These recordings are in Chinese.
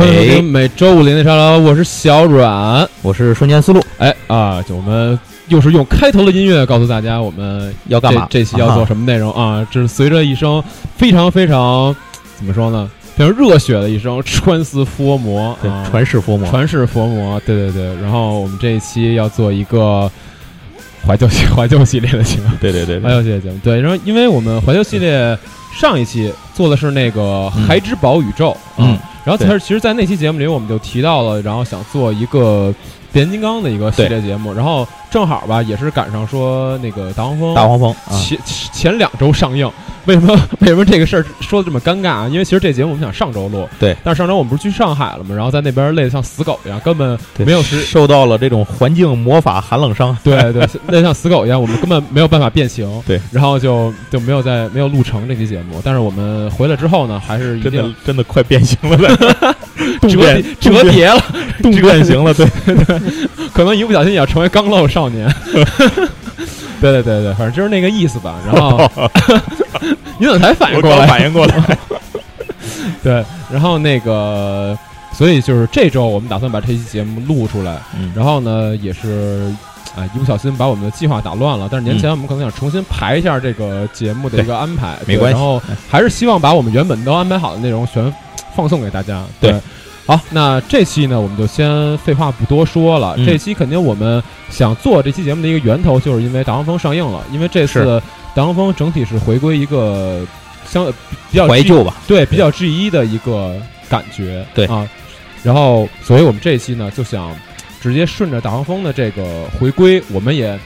欢迎收听每周五零点沙拉，我是小阮，我是瞬间思路。哎啊，就我们又是用开头的音乐告诉大家我们要干嘛，这期要做什么内容啊？这是随着一声非常非常怎么说呢？非常热血的一声穿丝佛魔，传世佛魔，传世佛魔，对对对。然后我们这一期要做一个怀旧系 怀旧系列的节目，对对对，怀旧系列节目。对，然后因为我们怀旧系列上一期做的是那个孩之宝宇宙，嗯。然后其实，其实，在那期节目里，我们就提到了，然后想做一个变形金刚的一个系列节目，然后正好吧，也是赶上说那个大黄蜂，大黄蜂前前两周上映。为什么 为什么这个事儿说的这么尴尬啊？因为其实这节目我们想上周录，对，但是上周我们不是去上海了嘛？然后在那边累得像死狗一样，根本没有时受到了这种环境魔法寒冷伤，对 对，累得像死狗一样，我们根本没有办法变形，对，然后就就没有在没有录成这期节目。但是我们回来之后呢，还是真的真的快变形了，折折叠了，动变形了，对对，可能一不小心也要成为钢漏少年。对对对对，反正就是那个意思吧。然后 你怎么才反应过来？反应过来。对，然后那个，所以就是这周我们打算把这期节目录出来。嗯。然后呢，也是啊，一不小心把我们的计划打乱了。但是年前我们可能想重新排一下这个节目的一个安排，没关系。然后还是希望把我们原本都安排好的内容全放送给大家。对。好，那这期呢，我们就先废话不多说了。这期肯定我们想做这期节目的一个源头，就是因为《大黄蜂》上映了。因为这次《大黄蜂》整体是回归一个相比较怀旧吧，对，比较 G 一的一个感觉，对啊。然后，所以我们这期呢，就想直接顺着《大黄蜂》的这个回归，我们也。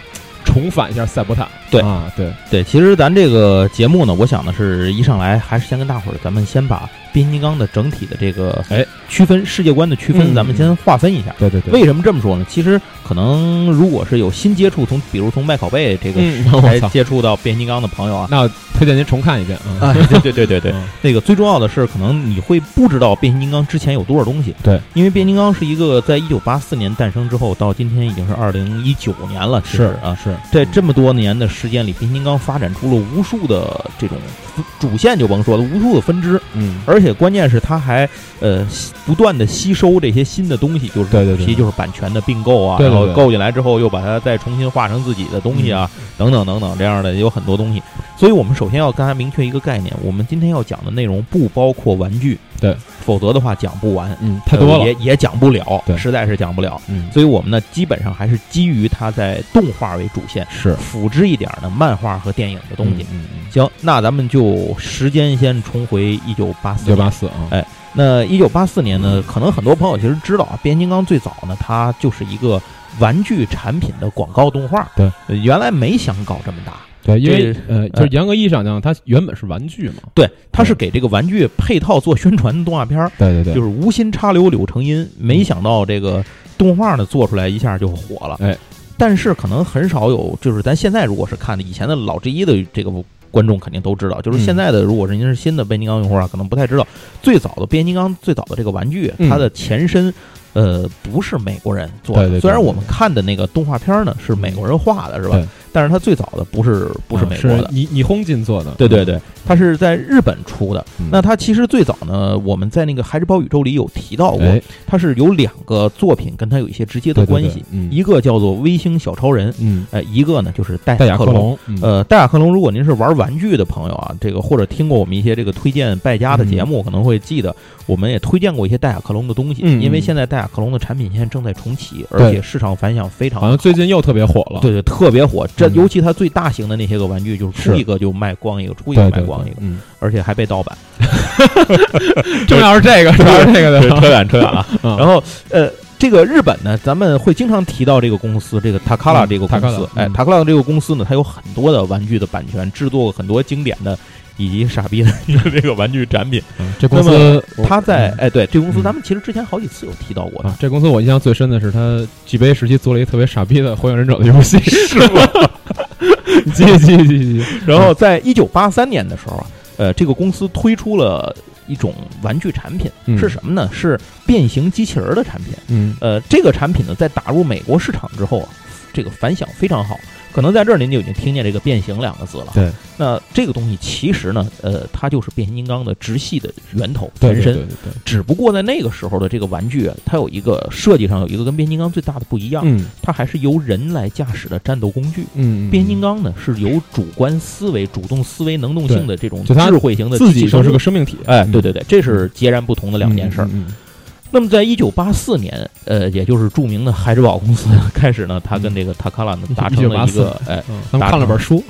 重返一下赛博坦，对啊，对对，其实咱这个节目呢，我想的是一上来还是先跟大伙儿，咱们先把变形金刚的整体的这个哎区分世界观的区分，咱们先划分一下。对对对，为什么这么说呢？其实可能如果是有新接触，从比如从麦考贝这个才 接触到变形金刚的朋友啊，那推荐您重看一遍啊。对对对对对，那个最重要的是，可能你会不知道变形金刚之前有多少东西。对，因为变形金刚是一个在一九八四年诞生之后，到今天已经是二零一九年了。是啊，是。在这么多年的时间里，变形金刚发展出了无数的这种主线，就甭说了，无数的分支。嗯，而且关键是它还呃不断的吸收这些新的东西，就是对对对，就是版权的并购啊，然后购进来之后又把它再重新画成自己的东西啊，等等等等这样的有很多东西。所以我们首先要跟大家明确一个概念，我们今天要讲的内容不包括玩具。对，否则的话讲不完，嗯，太多了，也也讲不了，对，实在是讲不了，嗯，所以我们呢，基本上还是基于它在动画为主线，是。辅之一点的漫画和电影的东西，嗯嗯，行，那咱们就时间先重回一九八四，一九八四啊，哎，那一九八四年呢，可能很多朋友其实知道啊，变形金刚最早呢，它就是一个玩具产品的广告动画，对，原来没想搞这么大。对，因为呃，就是严格意义上讲，它原本是玩具嘛。对，它是给这个玩具配套做宣传的动画片儿。对对对，就是无心插柳柳成荫，没想到这个动画呢做出来一下就火了。哎，但是可能很少有，就是咱现在如果是看的以前的老 G 一的这个观众肯定都知道，就是现在的如果是您是新的变形金刚用户啊，可能不太知道最早的变形金刚最早的这个玩具，它的前身。呃，不是美国人做的，虽然我们看的那个动画片呢是美国人画的，是吧？但是它最早的不是不是美国的，你你轰金做的，对对对，它是在日本出的。那它其实最早呢，我们在那个《孩之宝宇宙》里有提到过，它是有两个作品跟它有一些直接的关系，一个叫做《微星小超人》，嗯，哎，一个呢就是戴戴亚克隆。呃，戴亚克隆，如果您是玩玩具的朋友啊，这个或者听过我们一些这个推荐败家的节目，可能会记得我们也推荐过一些戴亚克隆的东西，因为现在戴亚克隆的产品线正在重启，而且市场反响非常好，像最近又特别火了，对对，特别火。这尤其它最大。型的那些个玩具，就是出一个就卖光一个，出一个卖光一个，嗯，而且还被盗版。重要是这个，重要是这个的，扯远扯远了。然后，呃，这个日本呢，咱们会经常提到这个公司，这个 Takara 这个公司。哎，塔卡拉这个公司呢，它有很多的玩具的版权，制作过很多经典的。以及傻逼的一 个这个玩具产品，这公司他在哎对，这公司咱们其实之前好几次有提到过啊。这公司我印象最深的是他 G 杯时期做了一个特别傻逼的《火影忍者》的游戏，是吗？继续继续继续。然后在一九八三年的时候啊，呃，这个公司推出了一种玩具产品，是什么呢？是变形机器人的产品。嗯，呃，这个产品呢，在打入美国市场之后啊，这个反响非常好。可能在这儿您就已经听见这个“变形”两个字了。对，那这个东西其实呢，呃，它就是变形金刚的直系的源头对前身。对对对对只不过在那个时候的这个玩具啊，它有一个设计上有一个跟变形金刚最大的不一样，嗯它还是由人来驾驶的战斗工具。嗯，嗯变形金刚呢是由主观思维、主动思维、能动性的这种智慧型的自己就是个生命体，哎，嗯对对对，这是截然不同的两件事儿。嗯嗯那么，在一九八四年，呃，也就是著名的海之宝公司开始呢，他跟这个塔卡拉呢达成了一个，哎，嗯，咱们看了本书，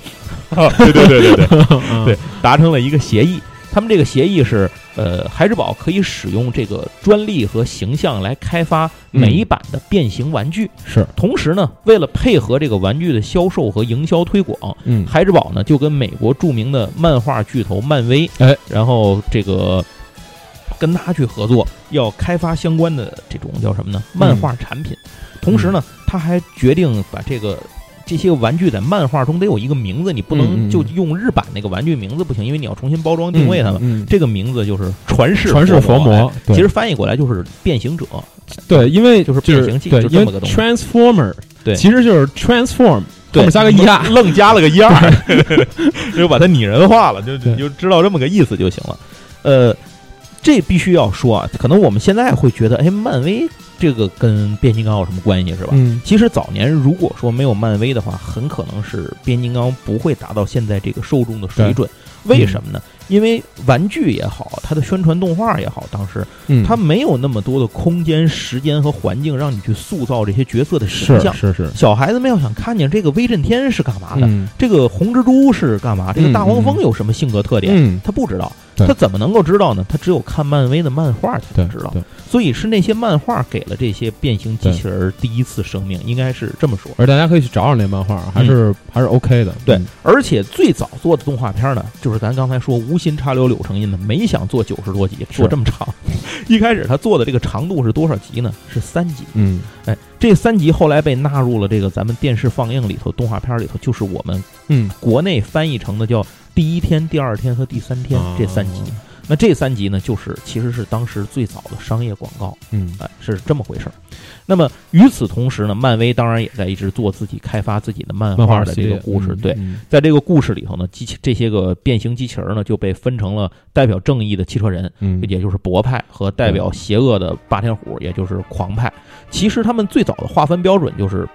对对对对对，嗯。对，达成了一个协议。他们这个协议是，呃，孩之宝可以使用这个专利和形象来开发每一版的变形玩具。是，同时呢，为了配合这个玩具的销售和营销推广，嗯。孩之宝呢就跟美国著名的漫画巨头漫威，哎，然后这个跟他去合作，要开发相关的这种叫什么呢？漫画产品。同时呢，他还决定把这个。这些玩具在漫画中得有一个名字，你不能就用日版那个玩具名字不行，因为你要重新包装定位它们。嗯，这个名字就是传世传世佛魔，其实翻译过来就是变形者。对，因为就是变形器就这么个东西 transformer 对其实就是 transform 后对面加个 er，愣加了个一二，就把它拟人化了，就就知道这么个意思就行了。呃，这必须要说啊，可能我们现在会觉得，哎，漫威这个跟变形金刚有什么关系是吧？嗯其实早年如果说没有漫威的话，很可能是变形金刚不会达到现在这个受众的水准。为什么呢？因为玩具也好，它的宣传动画也好，当时嗯，它没有那么多的空间、时间和环境让你去塑造这些角色的形象。是是是，小孩子们要想看见这个威震天是干嘛的，嗯这个红蜘蛛是干嘛，这个大黄蜂有什么性格特点，嗯，他不知道，对他怎么能够知道呢？他只有看漫威的漫画才能知道。所以是那些漫画给了这些变形机器人第一次生命，应该是这么说。而大家可以去找找那漫画，还是还是 OK 的，对嗯，而且最早做的动画片呢，就是咱刚才说无心插柳柳成荫的，没想做九十多集，做这么长。一开始他做的这个长度是多少集呢？是三集。嗯哎，这三集后来被纳入了这个咱们电视放映里头，动画片里头，就是我们嗯，国内翻译成的叫第一天、第二天和第三天这三集。那这三集呢，就是其实是当时最早的商业广告，嗯哎，是这么回事儿。那么与此同时呢，漫威当然也在一直做自己开发自己的漫漫画的这个故事。对，嗯在这个故事里头呢，机器这些个变形机器人呢就被分成了代表正义的汽车人，嗯，也就是博派，和代表邪恶的霸天虎，也就是狂派。其实他们最早的划分标准就是。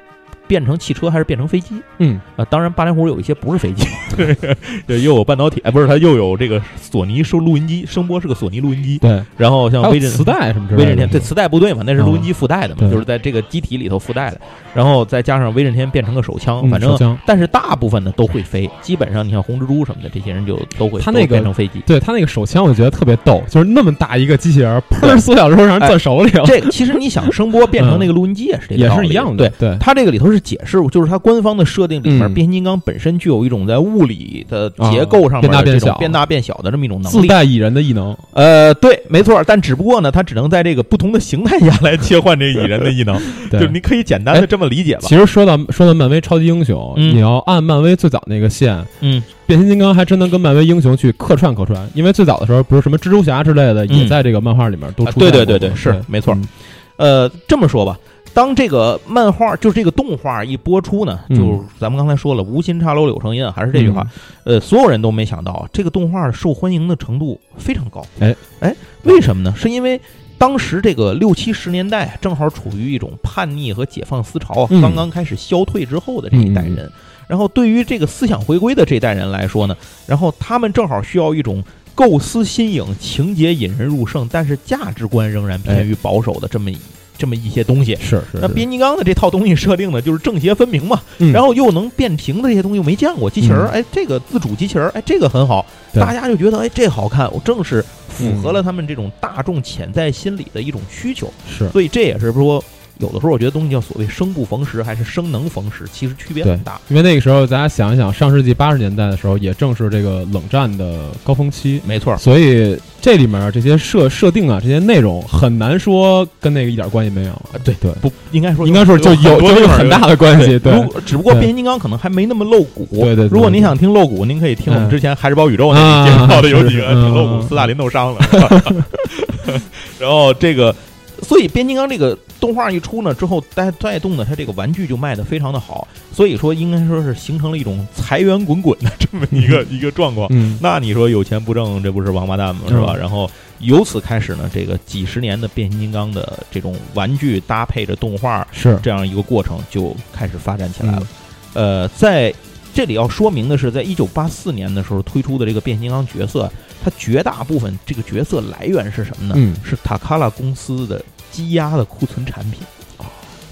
变成汽车还是变成飞机？嗯。啊？当然，霸天虎有一些不是飞机，对，又有半导体，哎，不是，它又有这个索尼收录音机，声波是个索尼录音机，对，然后像还有威震磁带什么之类的，威震天对磁带不对嘛，那是录音机附带的嘛，就是在这个机体里头附带的，然后再加上威震天变成个手枪，嗯反正但是大部分的都会飞，基本上你像红蜘蛛什么的，这些人就都会都他那个变成飞机。对他那个手枪，我觉得特别逗，就是那么大一个机器人，砰缩小之后让人攥手里了，这个其实你想声波变成那个录音机也是这个也是一样的，对。对，它这个里头是解释，就是它官方的设定里面，嗯。变形金刚本身具有一种在物理的结构上面变大变小。变大变小的这么一种能力。自带蚁人的异能，呃，对，没错，但只不过呢，它只能在这个不同的形态下来切换这个蚁人的异能，对。就是你可以简单的这么理解吧。其实说到说到漫威超级英雄，嗯。你要按漫威最早那个线，嗯，变形金刚还真能跟漫威英雄去客串客串，因为最早的时候不是什么蜘蛛侠之类的，嗯。也在这个漫画里面都啊出现过对对对对是没错。嗯呃，这么说吧，当这个漫画就是这个动画一播出呢，嗯就咱们刚才说了，无心插柳柳成荫，还是这句话，呃，所有人都没想到这个动画受欢迎的程度非常高。哎哎，为什么呢？是因为。当时这个六七十年代正好处于一种叛逆和解放思潮刚刚开始消退之后的这一代人，然后对于这个思想回归的这代人来说呢，然后他们正好需要一种构思新颖、情节引人入胜，但是价值观仍然偏于保守的这么一、这么一些东西。是是，那变形金刚的这套东西设定呢，就是正邪分明嘛，嗯。然后又能变形的这些东西又没见过，机器人儿，嗯。哎，这个自主机器人儿，哎，这个很好，大家就觉得哎这好看，我正是符合嗯。了他们这种大众潜在心理的一种需求，是。所以这也是说。有的时候我觉得东西叫所谓生不逢时还是生能逢时，其实区别很大。因为那个时候大家想一想，上世纪八十年代的时候，也正是这个冷战的高峰期，没错，所以这里面这些设设定啊，这些内容很难说跟那个一点关系没有。对对，不应该说应该说就有就有很大的关系。对，只不过变形金刚可能还没那么露骨。对对。如果您想听露骨，您可以听我们之前《海之宝宇宙》那啊里介绍的有几个是挺露骨，斯大林都伤了。然后这个。所以变形金刚这个动画一出呢之后，带带动的它这个玩具就卖的非常的好，所以说应该说是形成了一种财源滚滚的这么一个 一个状况。嗯，那你说有钱不挣，这不是王八蛋吗？是吧？然后由此开始呢，这个几十年的变形金刚的这种玩具搭配着动画是这样一个过程就开始发展起来了。呃，在这里要说明的是，在一九八四年的时候推出的这个变形金刚角色，它绝大部分这个角色来源是什么呢？嗯，是塔卡拉公司的积压的库存产品，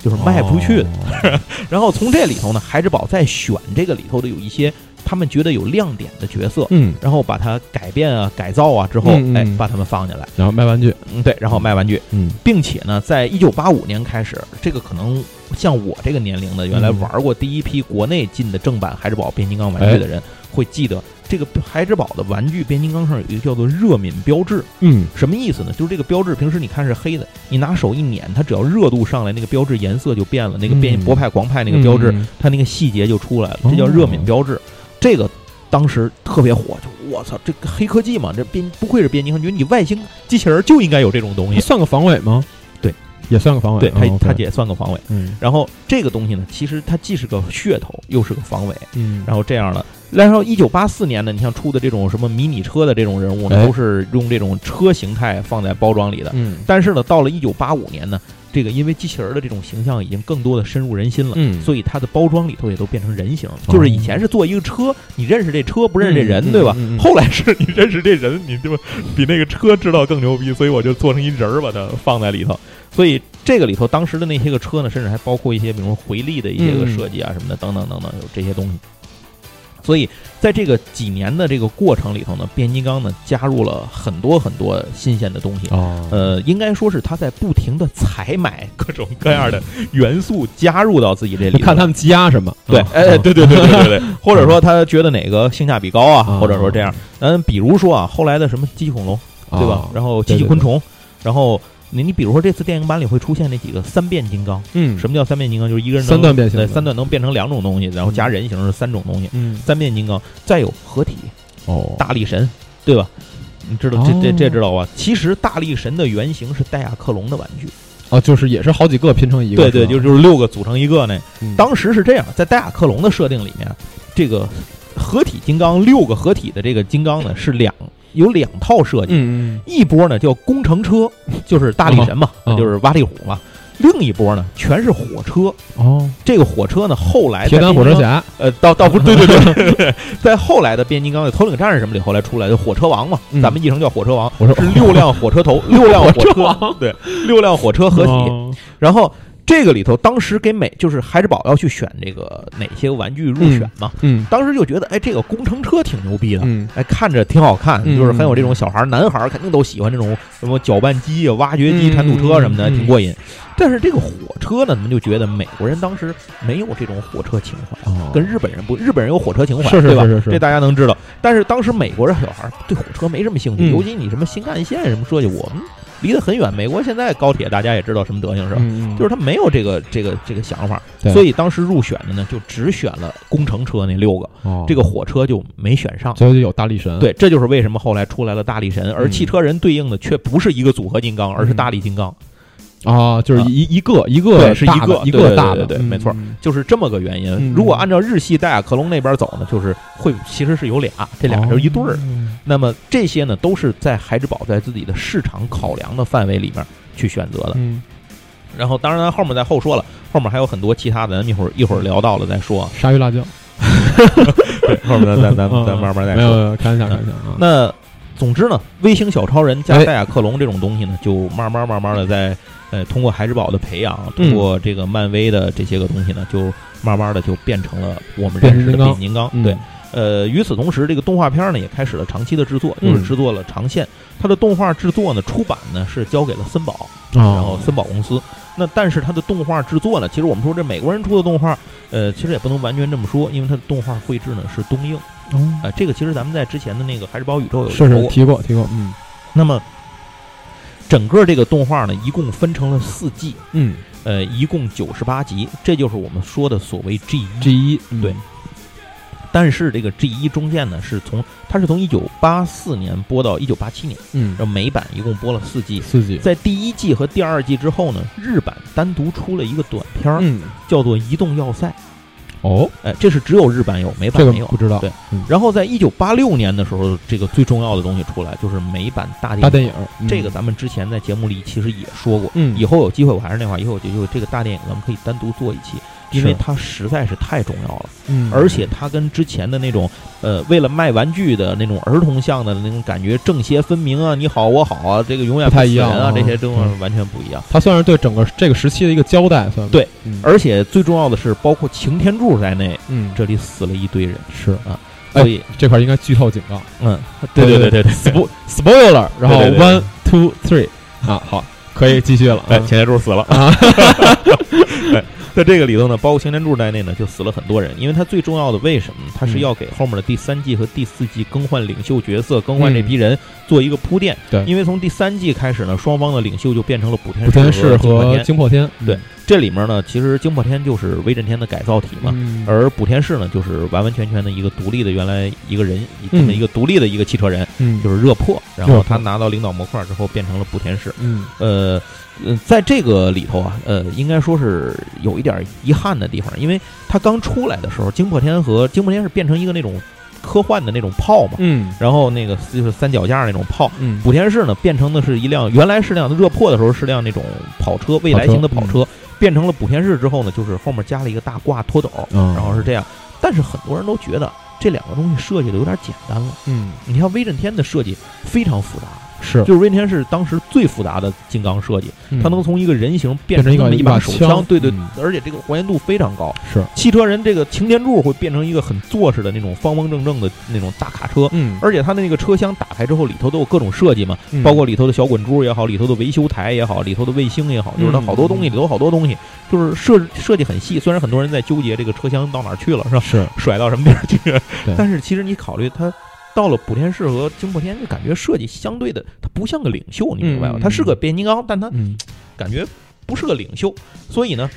就是卖不出去的。然后从这里头呢，孩之宝再选这个里头的有一些他们觉得有亮点的角色，嗯，然后把它改变啊、改造啊之后，嗯嗯。哎，把他们放进来，然后卖玩具，嗯，对，然后卖玩具，嗯，并且呢，在一九八五年开始，这个可能像我这个年龄的，原来嗯。玩过第一批国内进的正版孩之宝变形金刚玩具的人，会记得这个孩之宝的玩具变形金刚上有一个叫做热敏标志，嗯，什么意思呢？就是这个标志平时你看是黑的，你拿手一捻，它只要热度上来，那个标志颜色就变了，那个变嗯博派狂派那个标志，嗯它那个细节就出来了，这叫热敏标志，这个。当时特别火，就我操，这个黑科技嘛，这变不愧是变形金刚，觉得你外星机器人就应该有这种东西。它算个防伪吗？对，也算个防伪。对，它哦它也算个防伪。嗯然后这个东西呢，其实它既是个噱头，又是个防伪。嗯，然后这样的，然后一九八四年呢，你像出的这种什么迷你车的这种人物呢，哎都是用这种车形态放在包装里的。嗯但是呢，到了一九八五年呢，这个因为机器人的这种形象已经更多的深入人心了。嗯，所以它的包装里头也都变成人形了，就是以前是做一个车，你认识这车不认识这人，嗯对吧？后来是你认识这人，你就？比那个车知道更牛逼，所以我就做成一人儿把它放在里头。所以这个里头当时的那些个车呢，甚至还包括一些比如说回力的一些个嗯设计啊什么的，等等等等，有这些东西。所以在这个几年的这个过程里头呢，变形金刚呢加入了很多很多新鲜的东西。哦，呃，应该说是他在不停的采买各种各样的元素，加入到自己这里头。看他们积压什么。对，啊哎，对对对对对对，或者说他觉得哪个性价比高啊，啊或者说这样。嗯，比如说啊，后来的什么机器恐龙，对吧啊？然后机器昆虫，然后你你比如说这次电影版里会出现那几个三变金刚。嗯，什么叫三变金刚？就是一个人能三段变形对，三段能变成两种东西，然后加人形是三种东西。嗯三变金刚，再有合体哦，大力神，对吧？你知道这这哦这知道吧？其实大力神的原型是戴亚克隆的玩具，哦，就是也是好几个拼成一个。对对，就就是六个组成一个那。嗯当时是这样，在戴亚克隆的设定里面，这个合体金刚六个合体的这个金刚呢是两有两套设计，一波呢叫工程车，就是大力神嘛，就是挖地虎嘛。另一波呢全是火车，哦，这个火车呢后来在铁胆火车侠。呃，倒倒不，对对对。对对，在后来的变形金刚的头领战士什么里后来出来的火车王嘛，嗯。咱们译成叫火车王，是六辆火车头，六辆火火车对，六辆火车合体，哦。然后这个里头，当时给美就是孩之宝要去选这个哪些玩具入选嘛，嗯当时就觉得哎，这个工程车挺牛逼的，嗯哎，看着挺好看，嗯就是很有这种小孩儿男孩儿肯定都喜欢这种什么搅拌机啊、挖掘机、嗯铲土车什么的，嗯挺过瘾。但是这个火车呢，你们就觉得美国人当时没有这种火车情怀。哦跟日本人不，日本人有火车情怀，是是对吧？是是是这大家能知道。但是当时美国人小孩儿对火车没什么兴趣，嗯尤其你什么新干线什么设计，我们离得很远。美国现在高铁大家也知道什么德行是吧？就是他没有这个这个这个想法，所以当时入选的呢，就只选了工程车那六个，哦这个火车就没选上。所以就有大力神。对，这就是为什么后来出来了大力神，而嗯汽车人对应的却不是一个组合金刚，而是大力金刚，啊，就是一一个一个是一大的一个大的，对没错嗯就是这么个原因。嗯如果按照日系戴亚克隆那边走呢，就是会其实是有俩，这俩就是一对儿。哦那么这些呢，都是在孩之宝在自己的市场考量的范围里面去选择的。嗯，然后，当然后面再后说了，后面还有很多其他的，咱一会儿一会儿聊到了再说啊。鲨鱼辣椒，对，后面咱咱咱慢慢再说。没有没有，开玩笑开玩笑啊。那总之呢，微型小超人加哎。戴亚克隆这种东西呢，就慢慢慢慢的在呃通过孩之宝的培养，通过这个漫威的这些个东西呢，就慢慢的就变成了我们认识的变形金刚。嗯。对，呃，与此同时，这个动画片呢也开始了长期的制作，就是嗯制作了长线。它的动画制作呢，出版呢是交给了森宝，然然后森宝公司。那但是它的动画制作呢，其实我们说这美国人出的动画，呃，其实也不能完全这么说，因为它的动画绘制呢是东映。啊、这个其实咱们在之前的那个《海之宝宇宙》有。提过提过，嗯那么整个这个动画呢，一共分成了四季，嗯呃，一共九十八集，这就是我们说的所谓 G 一。，G 一对，但是这个 G 一中线呢，是从它是从一九八四年播到一九八七年，嗯，然后美版一共播了四季，四季，在第一季和第二季之后呢，日版单独出了一个短片儿，嗯，叫做《移动要塞》。哦，哎，这是只有日版有，美版没有，不知道。对，然后在一九八六年的时候，这个最重要的东西出来，就是美版大大电影。这个咱们之前在节目里其实也说过，嗯，以后有机会我还是那话，以后有机会这个大电影咱们可以单独做一期。因为它实在是太重要了，嗯，而且它跟之前的那种，呃，为了卖玩具的那种儿童向的那种感觉正邪分明啊，你好我好啊，这个永远不太一样啊，这些东西完全不一样。它算是对整个这个时期的一个交代，算对，而且最重要的是，包括擎天柱在内，嗯，这里死了一堆人，是啊，所以这块应该剧透警告，嗯，对对对对 对，spoiler，然后 one two three，啊，好，可以继续了，哎，擎天柱死了啊。在这个里头呢，包括擎天柱在内呢，就死了很多人。因为他最重要的，为什么？他是要给后面的第三季和第四季更换领袖角色、更换这批人做一个铺垫。对，因为从第三季开始呢，双方的领袖就变成了补天士和惊破天。对，这里面呢，其实惊破天就是威震天的改造体嘛，而补天士呢，就是完完全全的一个独立的原来一个人，这么一个独立的一个汽车人，就是热破。然后他拿到领导模块之后，变成了补天士。嗯，呃。嗯，在这个里头啊，呃，应该说是有一点遗憾的地方，因为他刚出来的时候，惊破天和惊破天是变成一个那种科幻的那种炮嘛，嗯，然后那个就是三脚架那种炮，嗯，补天士呢变成的是一辆原来是辆热破的时候是辆那种跑车，未来型的跑车，变成了补天士之后呢，就是后面加了一个大挂拖斗，然后是这样，但是很多人都觉得这两个东西设计的有点简单了，嗯，你像威震天的设计非常复杂。是，就是威天是当时最复杂的金刚设计，它能从一个人形变成一把手枪，对对，嗯、而且这个还原度非常高。是，汽车人这个擎天柱会变成一个很坐式的那种方方正正的那种大卡车，嗯，而且它的那个车厢打开之后，里头都有各种设计嘛，包括里头的小滚珠也好，里头的维修台也好，里头的卫星也好，就是它好多东西里头好多东西，就是设设计很细。虽然很多人在纠结这个车厢到哪去了，是吧？是，甩到什么地儿去？但是其实你考虑它。到了补天士和惊破天，就感觉设计相对的，他不像个领袖，你明白吗？他是个变形金刚，但他感觉不是个领袖。所以呢，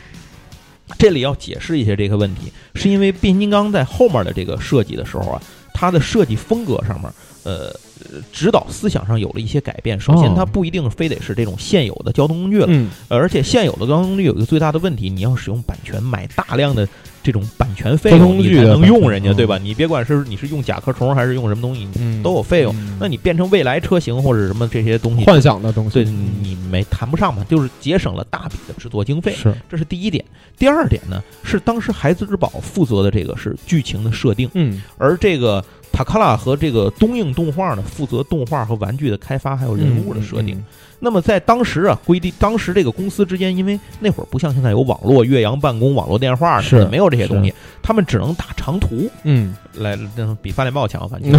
这里要解释一下这个问题，是因为变形金刚在后面的这个设计的时候啊，它的设计风格上面，呃，指导思想上有了一些改变。首先，它不一定非得是这种现有的交通工具了，而且现有的交通工具有一个最大的问题，你要使用版权，买大量的。这种版权费用你才能用人家，对吧？你别管是你是用甲壳虫还是用什么东西，都有费用。那你变成未来车型或者什么这些东西，幻想的东西，对，你没谈不上嘛，就是节省了大笔的制作经费。是，这是第一点。第二点呢，是当时孩子之宝负责的这个是剧情的设定，嗯，而这个塔卡拉和这个东映动画呢，负责动画和玩具的开发还有人物的设定。那么在当时啊，规定当时这个公司之间，因为那会儿不像现在有网络、岳阳办公、网络电话，是没有这些东西，他们只能打长途，嗯，来比发电报强，反正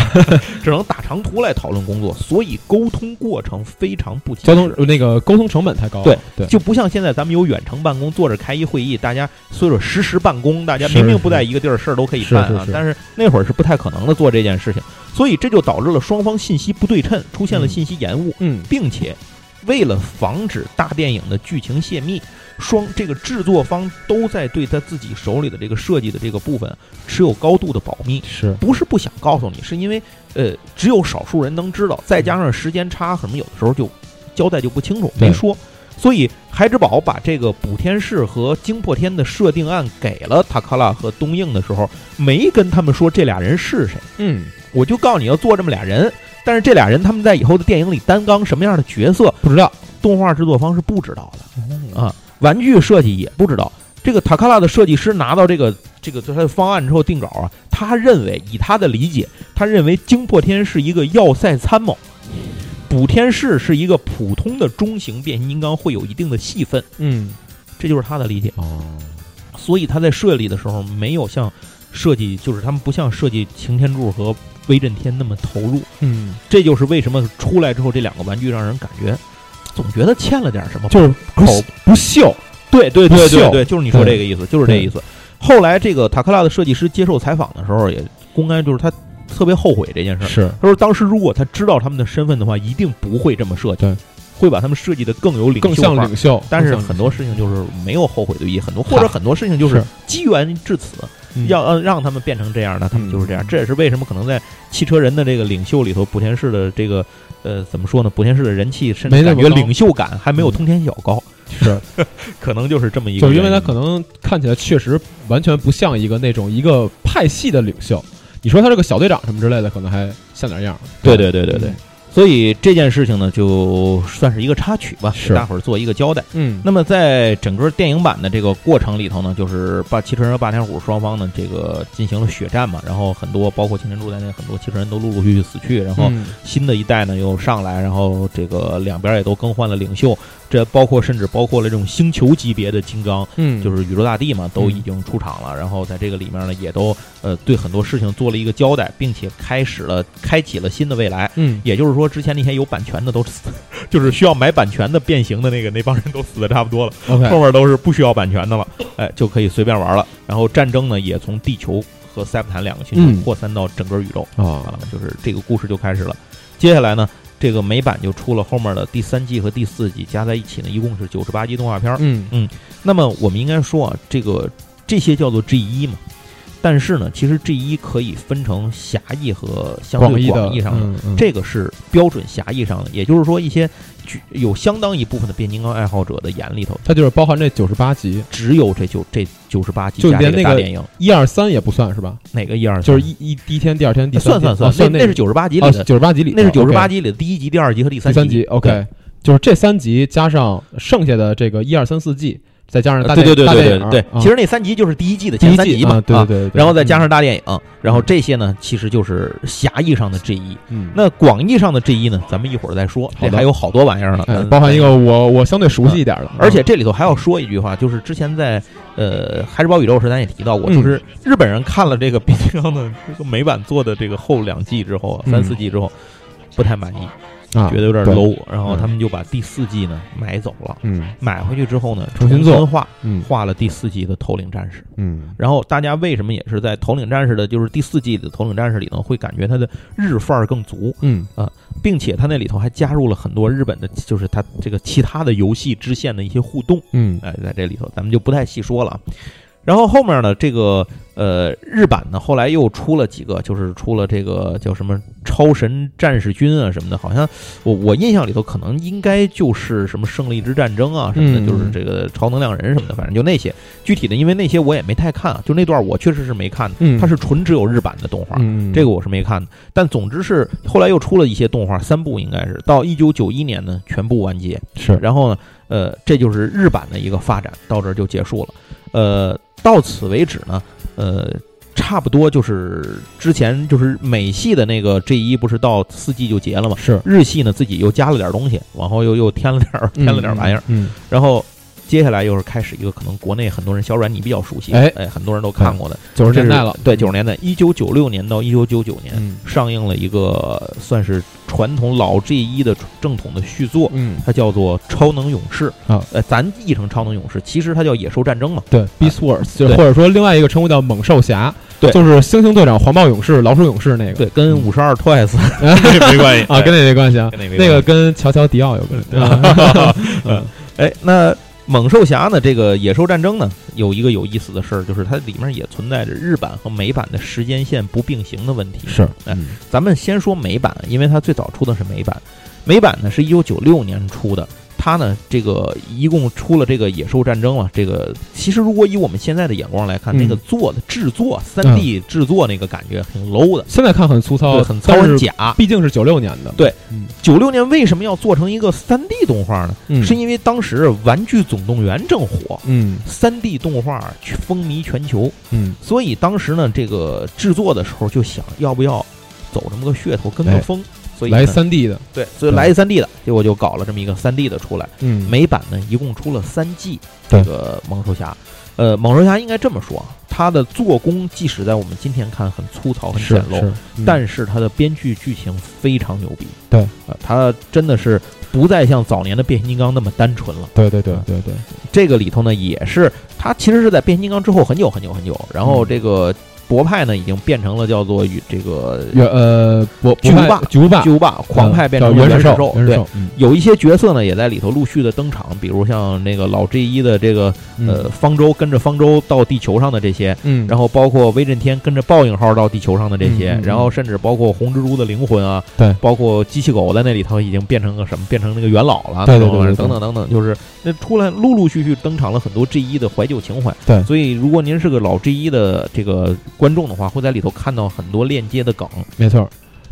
只能打长途来讨论工作，所以沟通过程非常不，交通那个沟通成本太高，对对，就不像现在咱们有远程办公，坐着开一会议，大家所以说实时办公，大家明明不在一个地儿，事儿都可以办啊，但是那会儿是不太可能的做这件事情，所以这就导致了双方信息不对称，出现了信息延误，嗯，并且。为了防止大电影的剧情泄密，双这个制作方都在对他自己手里的这个设计的这个部分持有高度的保密，是不是不想告诉你？是因为呃，只有少数人能知道，再加上时间差，可能有的时候就交代就不清楚，没说。所以海之宝把这个补天士和惊破天的设定案给了塔卡拉和东映的时候，没跟他们说这俩人是谁。嗯，我就告诉你要做这么俩人。但是这俩人他们在以后的电影里担纲什么样的角色不知道，动画制作方是不知道的啊，玩具设计也不知道。这个塔卡拉的设计师拿到这个这个他的方案之后定稿啊，他认为以他的理解，他认为惊破天是一个要塞参谋，补天士是一个普通的中型变形金刚，会有一定的戏份。嗯，这就是他的理解哦。所以他在设计的时候没有像设计，就是他们不像设计擎天柱和。威震天那么投入，嗯，这就是为什么出来之后这两个玩具让人感觉总觉得欠了点什么，就是口不秀，对对对对对，就是你说这个意思，就是这意思。后来这个塔克拉的设计师接受采访的时候也公开，就是他特别后悔这件事。是。他说当时如果他知道他们的身份的话，一定不会这么设计，会把他们设计的更有领袖，更像领袖。但是很多事情就是没有后悔的意义，很多或者很多事情就是机缘至此。要让让他们变成这样的，他们就是这样。这也是为什么可能在汽车人的这个领袖里头，莆田市的这个呃怎么说呢？莆田市的人气甚至感觉领袖感还没有通天晓高。是，可能就是这么一个，就因为他可能看起来确实完全不像一个那种一个派系的领袖。你说他是个小队长什么之类的，可能还像点样。对对对对对。所以这件事情呢，就算是一个插曲吧，给大伙儿做一个交代。嗯，那么在整个电影版的这个过程里头呢，就是霸汽车人和霸天虎双方呢，这个进行了血战嘛，然后很多包括青天柱在内很多汽车人都陆陆续续死去，然后新的一代呢又上来，然后这个两边也都更换了领袖。这包括甚至包括了这种星球级别的金刚，嗯，就是宇宙大帝嘛，都已经出场了。然后在这个里面呢，也都呃对很多事情做了一个交代，并且开始了开启了新的未来。嗯，也就是说，之前那些有版权的都死，就是需要买版权的变形的那个那帮人都死的差不多了。后面都是不需要版权的了，哎，就可以随便玩了。然后战争呢，也从地球和塞普坦两个星球扩散到整个宇宙啊，就是这个故事就开始了。接下来呢？这个美版就出了后面的第三季和第四季，加在一起呢，一共是九十八集动画片。嗯嗯，那么我们应该说啊，这个这些叫做 G 一嘛。但是呢，其实 G 一可以分成狭义和相对广义上的，这个是标准狭义上的，也就是说，一些有相当一部分的变形金刚爱好者的眼里头，它就是包含这九十八集，只有这九这九十八集，就连那个电影。一二三也不算是吧？哪个一二就是一一第一天、第二天、第三算算算，那是九十八集里的。九十八集里，那是九十八集里的第一集、第二集和第三集。OK，就是这三集加上剩下的这个一二三四季。再加上大对对对对对对，其实那三集就是第一季的前三集嘛，对对对，然后再加上大电影，然后这些呢，其实就是狭义上的 G 一。嗯，那广义上的 G 一呢，咱们一会儿再说，这还有好多玩意儿呢，包含一个我我相对熟悉一点的，而且这里头还要说一句话，就是之前在呃《海之宝宇宙》时咱也提到过，就是日本人看了这个变形金刚的这个美版做的这个后两季之后，三四季之后不太满意。啊，觉得有点 low，然后他们就把第四季呢买走了。嗯，买回去之后呢，重新做画，嗯，画了第四季的头领战士。嗯，然后大家为什么也是在头领战士的，就是第四季的头领战士里呢，会感觉它的日范儿更足。嗯啊，并且它那里头还加入了很多日本的，就是它这个其他的游戏支线的一些互动。嗯，哎，在这里头咱们就不太细说了。然后后面呢，这个呃日版呢，后来又出了几个，就是出了这个叫什么超神战士军啊什么的，好像我我印象里头可能应该就是什么胜利之战争啊什么的，就是这个超能量人什么的，反正就那些具体的，因为那些我也没太看啊，就那段我确实是没看，它是纯只有日版的动画，这个我是没看的。但总之是后来又出了一些动画，三部应该是到一九九一年呢全部完结，是，然后呢，呃，这就是日版的一个发展，到这儿就结束了，呃。到此为止呢，呃，差不多就是之前就是美系的那个 G 一不是到四季就结了吗？是日系呢自己又加了点东西，往后又又添了点添了点玩意儿，嗯，然后接下来又是开始一个可能国内很多人小软你比较熟悉，哎。哎，很多人都看过的。九十年代了，对九十年代，一九九六年到一九九九年上映了一个算是。传统老 G 一的正统的续作，嗯，它叫做《超能勇士》啊，呃，咱译成《超能勇士》，其实它叫《野兽战争》嘛，对，Beast Wars，就或者说另外一个称呼叫《猛兽侠》，对，就是猩猩队长、黄豹勇士、老鼠勇士那个，对，跟五十二 Twice 没关系。啊，跟那没关系啊，那个跟乔乔迪奥有关系，嗯，哎，那。猛兽侠呢？这个野兽战争呢，有一个有意思的事儿，就是它里面也存在着日版和美版的时间线不并行的问题。是，哎，咱们先说美版，因为它最早出的是美版，美版呢是一九九六年出的。它呢，这个一共出了这个野兽战争了。这个其实如果以我们现在的眼光来看，那个做的制作三 D 制作那个感觉很 low 的。现在看很粗糙，很糙很假。毕竟是九六年的。对，九六年为什么要做成一个三 D 动画呢？是因为当时《玩具总动员》正火，嗯，三 D 动画风靡全球，嗯，所以当时呢，这个制作的时候就想要不要走这么个噱头，跟个风。所以来三 D 的，对，所以来一三 D 的，结果就搞了这么一个三 D 的出来。嗯，美版呢一共出了三季，这个猛兽侠。呃，猛兽侠应该这么说，它的做工即使在我们今天看很粗糙、很简陋，但是它的编剧剧情非常牛逼。对，它真的是不再像早年的变形金刚那么单纯了。对对对对对，这个里头呢也是，它其实是在变形金刚之后很久很久很久，然后这个。博派呢已经变成了叫做与这个呃博巨无霸巨无霸巨无霸，狂派变成元始兽，对，嗯。有一些角色呢也在里头陆续的登场，比如像那个老 G 一的这个呃方舟跟着方舟到地球上的这些，嗯，然后包括威震天跟着报应号到地球上的这些，然后甚至包括红蜘蛛的灵魂啊，对，包括机器狗在那里头已经变成个什么，变成那个元老了，对对对，等等等等，就是那出来陆陆续续登场了很多 G 一的怀旧情怀，对，所以如果您是个老 G 一的这个观众的话，会在里头看到很多链接的梗，没错。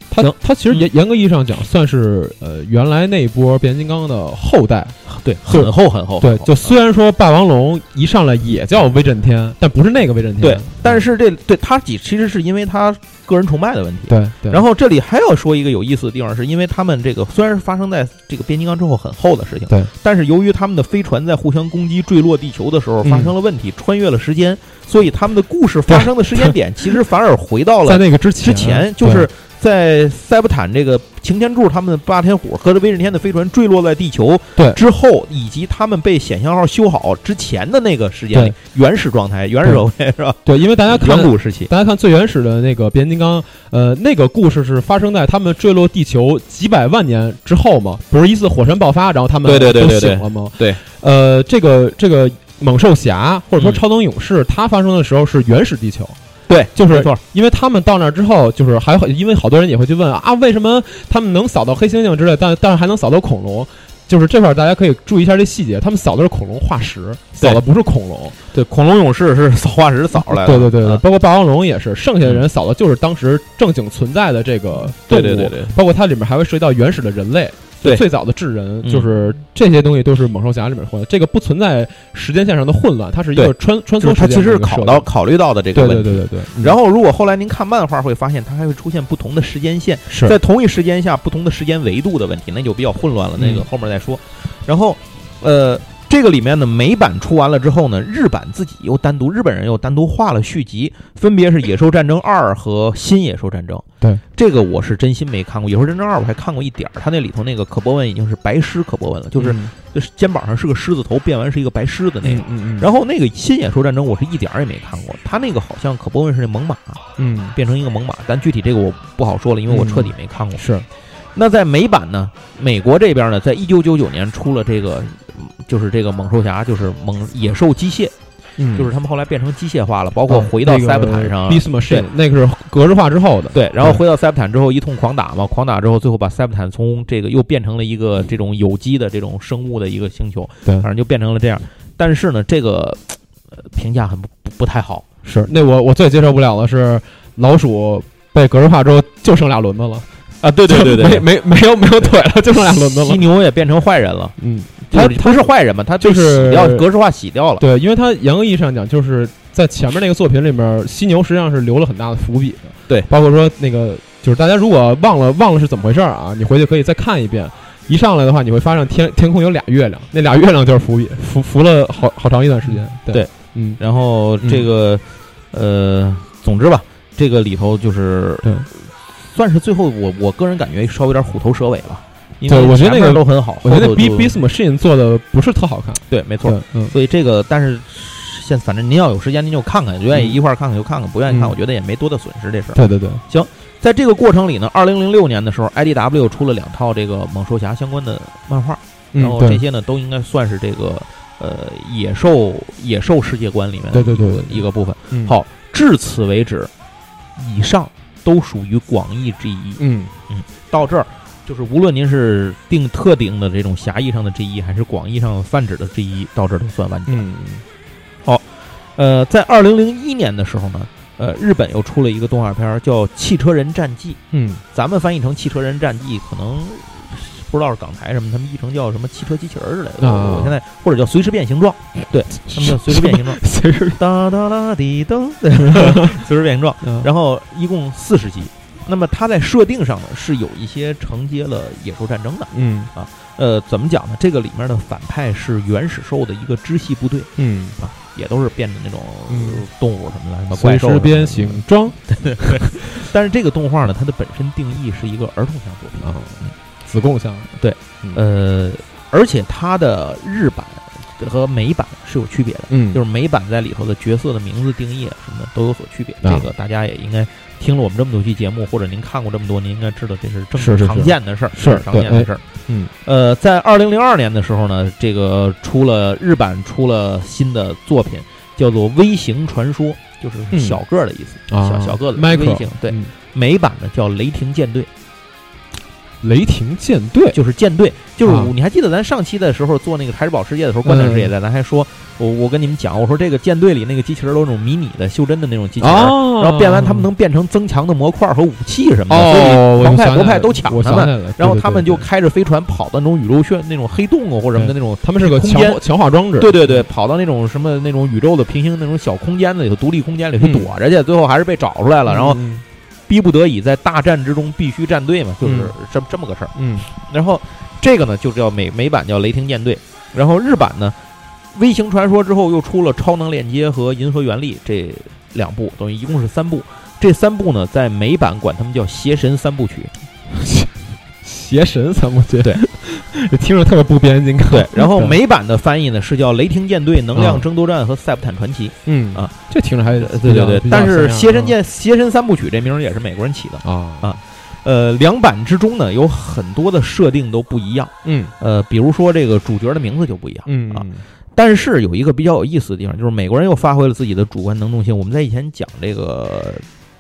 它它其实严严格意义上讲，算是呃原来那波变形金刚的后代，对，很厚很厚。对，就虽然说霸王龙一上来也叫威震天，但不是那个威震天。对，但是这对他几其实是因为他个人崇拜的问题。对对。然后这里还要说一个有意思的地方，是因为他们这个虽然是发生在这个变形金刚之后很厚的事情，对，但是由于他们的飞船在互相攻击坠落地球的时候发生了问题，穿越了时间，所以他们的故事发生的时间点其实反而回到了在那个之之前，就是。在塞伯坦这个擎天柱他们霸天虎和着威震天的飞船坠落在地球对之后，以及他们被显像号修好之前的那个时间里，原始状态、原始社会是吧？对，因为大家看远古时期，大家看最原始的那个变形金刚，呃，那个故事是发生在他们坠落地球几百万年之后嘛？不是一次火山爆发，然后他们都醒了吗？对，呃，这个这个猛兽侠或者说超能勇士，它发生的时候是原始地球。对，就是因为他们到那儿之后，就是还因为好多人也会去问啊，为什么他们能扫到黑猩猩之类，但但是还能扫到恐龙？就是这块大家可以注意一下这细节，他们扫的是恐龙化石，扫的不是恐龙。对，恐龙勇士是扫化石扫出来的。对对对对，包括霸王龙也是，剩下的人扫的就是当时正经存在的这个动物。对对对对，包括它里面还会涉及到原始的人类。对，最早的智人就是这些东西都是猛兽侠里面混的，这个不存在时间线上的混乱，它是一个穿穿梭。它其实是考到考虑到的这个问题。对对对对对。然后，如果后来您看漫画，会发现它还会出现不同的时间线，在同一时间下不同的时间维度的问题，那就比较混乱了。那个后面再说。然后，呃。这个里面呢，美版出完了之后呢，日版自己又单独，日本人又单独画了续集，分别是《野兽战争二》和《新野兽战争》。对，这个我是真心没看过，《野兽战争二》我还看过一点儿，它那里头那个可波文已经是白狮可波文了，就是就是肩膀上是个狮子头，变完是一个白狮的那个。嗯嗯。然后那个《新野兽战争》我是一点儿也没看过，它那个好像可波文是那猛犸，嗯，变成一个猛犸，但具体这个我不好说了，因为我彻底没看过。是。那在美版呢，美国这边呢，在一九九九年出了这个。就是这个猛兽侠，就是猛野兽机械，嗯，就是他们后来变成机械化了，包括回到塞伯坦上那个是格式化之后的，对，然后回到塞伯坦之后一通狂打嘛，狂打之后，最后把塞伯坦从这个又变成了一个这种有机的这种生物的一个星球，对，反正就变成了这样。但是呢，这个评价很不不太好。是，那我我最接受不了的是老鼠被格式化之后就剩俩轮子了啊！对对对对，没没没有没有腿了，就剩俩轮子了。犀牛也变成坏人了，嗯。他他是坏人嘛？他就是洗掉格式化洗掉了。对，因为他严格意义上讲，就是在前面那个作品里面，犀牛实际上是留了很大的伏笔的。对，包括说那个，就是大家如果忘了忘了是怎么回事啊，你回去可以再看一遍。一上来的话，你会发现天天空有俩月亮，那俩月亮就是伏笔，伏伏了好好长一段时间。对，嗯。然后这个呃，总之吧，这个里头就是对，算是最后我我个人感觉稍微有点虎头蛇尾了。对，我觉得那个都很好。我觉得 B Beast Machine 做的不是特好看。对，没错。嗯，所以这个，但是现反正您要有时间，您就看看，愿意一块儿看看就看看，不愿意看，我觉得也没多大损失这事儿。对对对，行，在这个过程里呢，二零零六年的时候，IDW 出了两套这个猛兽侠相关的漫画，然后这些呢都应该算是这个呃野兽野兽世界观里面对对对一个部分。好，至此为止，以上都属于广义之一。嗯嗯，到这儿。就是无论您是定特定的这种狭义上的 G 一，还是广义上泛指的 G 一，到这儿都算完结。嗯，好，呃，在二零零一年的时候呢，呃，日本又出了一个动画片叫《汽车人战记》。嗯，咱们翻译成《汽车人战记》，可能不知道是港台什么，他们译成叫什么“汽车机器人”之类的。我现在或者叫“随时变形状”，对 他们叫“随时变形状”。随时哒哒啦滴噔，随时变形状。然后一共四十集。那么它在设定上呢是有一些承接了野兽战争的，嗯啊，呃，怎么讲呢？这个里面的反派是原始兽的一个支系部队，嗯啊，也都是变的那种动物什么的，什么怪兽。变形装，对对对。但是这个动画呢，它的本身定义是一个儿童向作品啊，子贡向。对，呃，而且它的日版和美版是有区别的，嗯，就是美版在里头的角色的名字定义什么的都有所区别。啊这个大家也应该听了我们这么多期节目，或者您看过这么多，您应该知道这是常见的事儿，是常见的事儿。嗯，呃，在二零零二年的时候呢，这个出了日版出了新的作品，叫做《微型传说》，就是嗯小个儿的意思，啊小小个子 Micro 微型。对，嗯美版的叫雷霆舰队，雷霆舰队，就是舰队，就是啊。你还记得咱上期的时候做那个台式宝世界的时候，关老师也在，咱还说，我我跟你们讲，我说这个舰队里那个机器人都是那种迷你的袖珍的那种机器人。哦，然后变完，他们能变成增强的模块和武器什么的，哦，所以我狂派国派都抢他们。然后他们就开着飞船跑到那种宇宙旋那种黑洞啊或者什么的那种他们是个强强化装置，对对对，跑到那种什么那种宇宙的平行那种小空间子里头，独立空间里去嗯。躲着去，最后还是被找出来了，然后嗯逼不得已在大战之中必须站队嘛，就是嗯这这么个事儿。嗯然后这个呢就叫美美版叫雷霆舰队，然后日版呢，微型传说之后又出了超能链接和银河原力这两部，等于一共是三部。这三部呢，在美版管他们叫邪神三部曲。邪神三部曲，对，听着特别不变形金刚。对，然后美版的翻译呢是叫雷霆舰队、能量争夺战和塞普坦传奇。嗯啊，这听着还对对对，但是邪神剑剑邪神三部曲这名儿也是美国人起的。啊啊呃，两版之中呢有很多的设定都不一样。嗯呃，比如说这个主角的名字就不一样。嗯啊，但是有一个比较有意思的地方，就是美国人又发挥了自己的主观能动性。我们在以前讲这个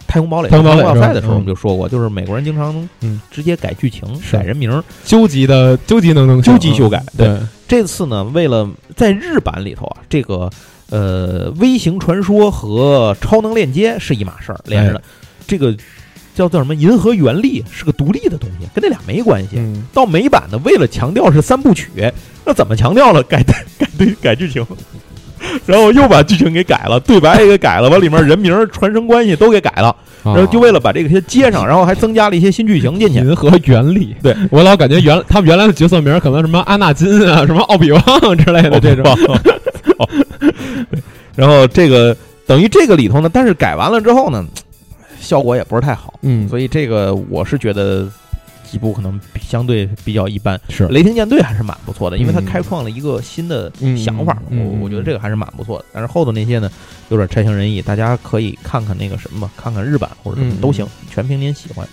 太空堡垒、太空堡垒要塞的时候，我们就说过，就是美国人经常嗯。直接改剧情、改人名儿。究极的究极能能究极修改对。这次呢，为了在日版里头啊，这个呃微型传说和超能链接是一码事儿连着的，这个叫叫什么银河原力是个独立的东西，跟那俩没关系。嗯。到美版呢，为了强调是三部曲，那怎么强调了？改 改对改剧情，然后又把剧情给改了，对白也给改了，把里面人名、传承关系都给改了，然然后就为了把这个些接上，然后还增加了一些新剧情进去。银河原力，对我老感觉原他们原来的角色名可能什么阿纳金啊，什么奥比旺之类的这种。哦。然后这个等于这个里头呢，但是改完了之后呢，效果也不是太好，嗯，所以这个我是觉得几部可能相对比较一般。是雷霆舰队还是蛮不错的，因为它嗯开创了一个新的嗯想法，我我觉得这个还是蛮不错的。但是后头那些呢，有点差强人意，大家可以看看那个什么吧，看看日版或者什么嗯都行，全凭您喜欢。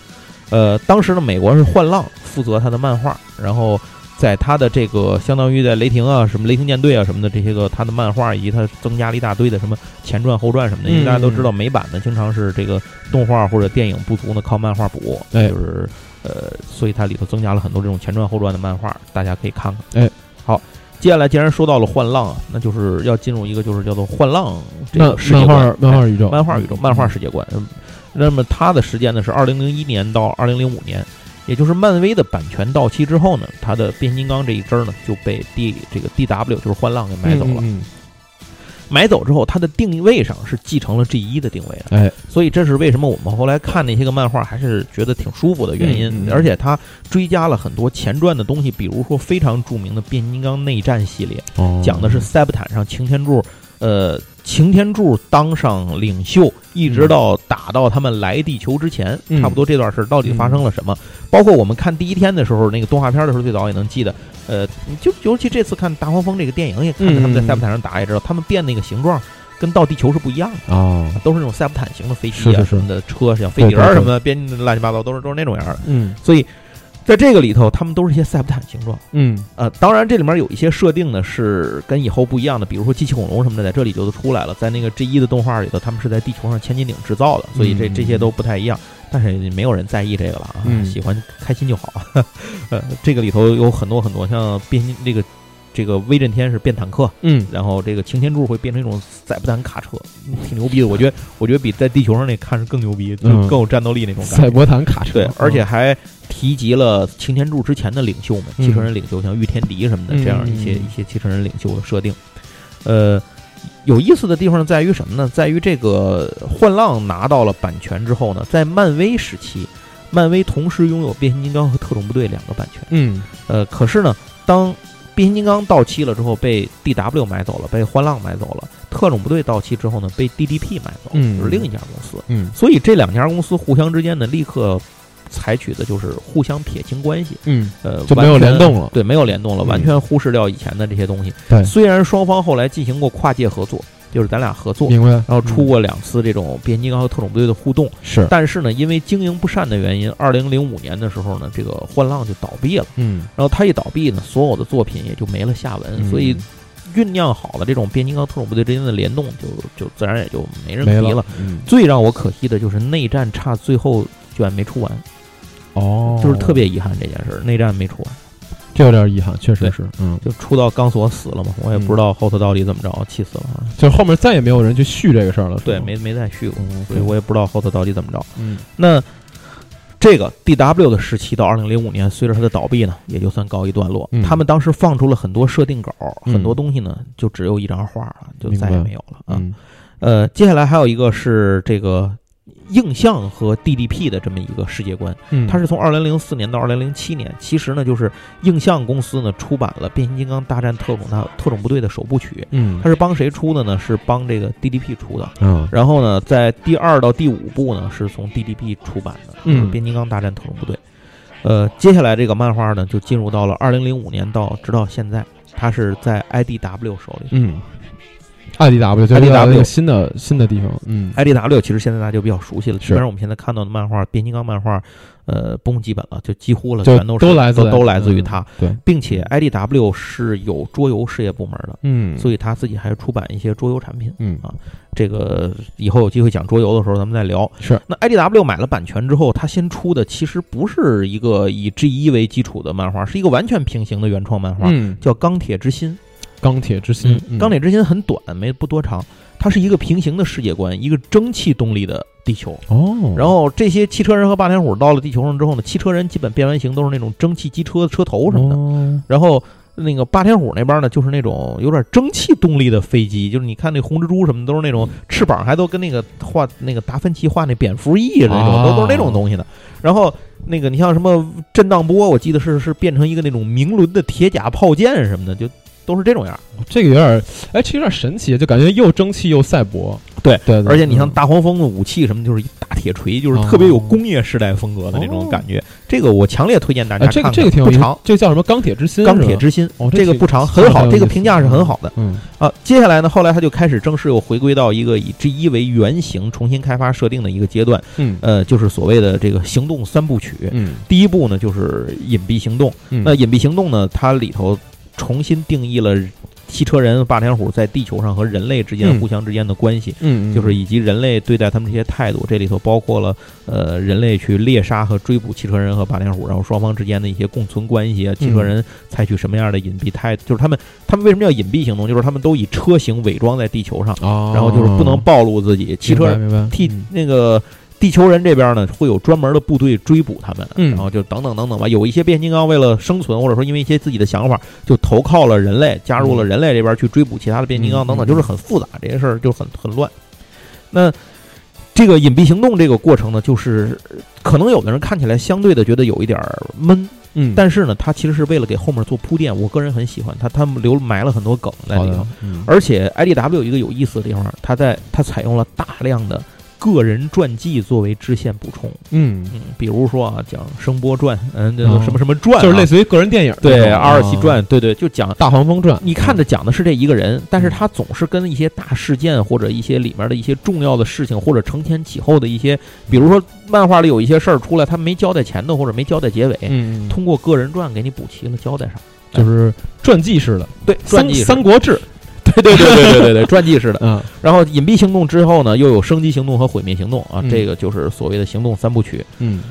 呃，当时呢，美国是幻浪负责他的漫画，然后在他的这个相当于在雷霆啊、什么雷霆舰队啊什么的这些个他的漫画以及他增加了一大堆的什么前传后传什么的，因为大家都知道美版呢经常是这个动画或者电影不足呢靠漫画补，哎就是呃，所以它里头增加了很多这种前传后传的漫画，大家可以看看。哎，好，接下来既然说到了幻浪啊，那就是要进入一个就是叫做幻浪这个世界漫观画漫画宇宙，漫画宇宙、漫画世界观。嗯那么它的时间呢是二零零一年到二零零五年，也就是漫威的版权到期之后呢，它的变形金刚这一支儿呢就被 D 这个 DW 就是幻浪给买走了。嗯买走之后，它的定位上是继承了 G 一的定位的。哎，所以这是为什么我们后来看那些个漫画还是觉得挺舒服的原因。嗯嗯嗯而且它追加了很多前传的东西，比如说非常著名的变形金刚内战系列，哦讲的是塞伯坦上擎天柱，呃，擎天柱当上领袖，一直到打到他们来地球之前，嗯差不多这段事儿到底发生了什么？包括我们看第一天的时候，那个动画片的时候，最早也能记得。呃，就尤其这次看《大黄蜂》这个电影，也看着他们在嗯塞伯坦上打，也知道他们变那个形状跟到地球是不一样的。哦，都是那种赛博坦型的飞机啊什么的车，像飞碟儿什么的，编乱七八糟，都是都是那种样的。嗯所以在这个里头，他们都是一些塞伯坦形状。嗯呃，当然这里面有一些设定呢是跟以后不一样的，比如说机器恐龙什么的，在这里就都出来了。在那个 G 一的动画里头，他们是在地球上千斤顶制造的，所以这嗯这些都不太一样。但是没有人在意这个了啊，嗯喜欢开心就好。呃，这个里头有很多很多，像变形这个这个威震天是变坦克，嗯，然后这个擎天柱会变成一种塞伯坦卡车，挺牛逼的。我觉得，我觉得比在地球上那看是更牛逼，就嗯更有战斗力那种感觉。赛博坦卡车，对，而且还提及了擎天柱之前的领袖们，嗯汽车人领袖，像御天敌什么的，嗯这样一些嗯一些汽车人领袖的设定。呃，有意思的地方在于什么呢？在于这个幻浪拿到了版权之后呢，在漫威时期，漫威同时拥有变形金刚和特种部队两个版权。嗯呃，可是呢，当变形金刚到期了之后，被 DW 买走了，被欢浪买走了；特种部队到期之后呢，被 DDP 买走就是另一家公司。嗯。所以这两家公司互相之间呢，立刻采取的就是互相撇清关系，嗯，呃，就没有联动了。对，没有联动了，嗯。完全忽视掉以前的这些东西。对。虽然双方后来进行过跨界合作，就是咱俩合作，明白。然后出嗯过两次这种变形金刚和特种部队的互动，是，但是呢，因为经营不善的原因，二零零五年的时候呢，这个幻浪就倒闭了。嗯，然后它一倒闭呢，所有的作品也就没了下文，嗯。所以酝酿好了这种变形金刚、特种部队之间的联动就，就自然也就没人提了。嗯，最让我可惜的就是内战差最后居然没出完，哦，就是特别遗憾这件事儿，内战没出完，这有点遗憾，确实对是，嗯，就出到钢索死了嘛，我也不知道后头到底怎么着，气死了啊！就是后面再也没有人去续这个事儿了，对，没没再续过，嗯所以我也不知道后头到底怎么着。嗯那这个 D W 的时期到二零零五年，随着它的倒闭呢，也就算告一段落。嗯他们当时放出了很多设定稿，嗯很多东西呢就只有一张画了，就再也没有了啊。嗯呃，接下来还有一个是这个映像和 D D P 的这么一个世界观，嗯，它是从二零零四年到二零零七年，其实呢就是映像公司呢出版了《变形金刚大战特种大特种部队》的首部曲。嗯它是帮谁出的呢？是帮这个 DDP 出的。嗯然后呢，在第二到第五部呢，是从 DDP 出版的，就是嗯《变形金刚大战特种部队》。呃，接下来这个漫画呢，就进入到了二零零五年到直到现在，它是在 IDW 手里。嗯，IDW 就是那个新的新的地方，嗯。IDW 其实现在大家就比较熟悉了，基是本上我们现在看到的漫画，变形金刚漫画，呃，不用基本了，就几乎了，全都是都来自都都来自于嗯它，对，并且 IDW 是有桌游事业部门的，嗯，所以他自己还出版一些桌游产品。嗯。啊。这个以后有机会讲桌游的时候咱们再聊。是。那 IDW 买了版权之后，他先出的其实不是一个以 G 一为基础的漫画，是一个完全平行的原创漫画，嗯，叫《钢铁之心》。钢铁之心，嗯钢铁之心很短，没不多长，它是一个平行的世界观，一个蒸汽动力的地球。哦，然后这些汽车人和霸天虎到了地球上之后呢，汽车人基本变完形都是那种蒸汽机车车头什么的，哦。然后那个霸天虎那边呢，就是那种有点蒸汽动力的飞机，就是你看那红蜘蛛什么都是那种翅膀还都跟那个画那个达芬奇画那蝙蝠翼似的那种，都都是那种东西的。然后那个你像什么震荡波，我记得是是变成一个那种明轮的铁甲炮舰什么的，就都是这种样。这个有点，哎，这有点神奇，就感觉又蒸汽又赛博，对对，对而且你像嗯大黄蜂的武器什么，就是一大铁锤，就是特别有工业时代风格的那种感觉。这个我强烈推荐大家哎，这个看看。这个不长，，这个叫什么钢铁之心？钢铁之心，哦，这个不长，很好，这个评价是很好的。嗯啊，接下来呢，后来他就开始正式又回归到一个以 G 一为原型重新开发设定的一个阶段，嗯呃，就是所谓的这个行动三部曲。嗯第一部呢就是隐蔽行动，嗯，那隐蔽行动呢，它里头重新定义了汽车人、霸天虎在地球上和人类之间嗯。互相之间的关系。嗯，嗯就是以及人类对待他们这些态度，这里头包括了呃人类去猎杀和追捕汽车人和霸天虎，然后双方之间的一些共存关系啊，汽车人采取什么样的隐蔽态，就是他们他们为什么叫隐蔽行动，就是他们都以车型伪装在地球上，哦，然后就是不能暴露自己。汽车人替嗯。那个地球人这边呢，会有专门的部队追捕他们，嗯然后就等等等等吧。有一些变形金刚为了生存，或者说因为一些自己的想法，就投靠了人类，加入了人类这边去追捕其他的变形金刚嗯等等，嗯就是很复杂，这些事儿就很很乱。那这个隐蔽行动这个过程呢，就是可能有的人看起来相对的觉得有一点儿闷，嗯，但是呢，它其实是为了给后面做铺垫。我个人很喜欢它，他们留埋了很多梗在里头。，嗯而且 IDW 有一个有意思的地方，它在它采用了大量的个人传记作为支线补充。嗯，嗯，比如说啊，讲声波传，嗯，这哦。个什么什么传啊、就是类似于个人电影，对阿尔奇啊传，对对，就讲。大黄蜂传，你看的讲的是这一个人，但嗯是他总是跟一些大事件或者一些里面的一些重要的事情，或者承前启后的一些，比如说漫画里有一些事儿出来，他没交代前头或者没交代结尾，通过个人传给你补齐了，交代上。就是传记式的，对，三国志，对对对对对对对，传记式的。嗯然后隐蔽行动之后呢，又有升级行动和毁灭行动啊，嗯这个就是所谓的行动三部曲。嗯，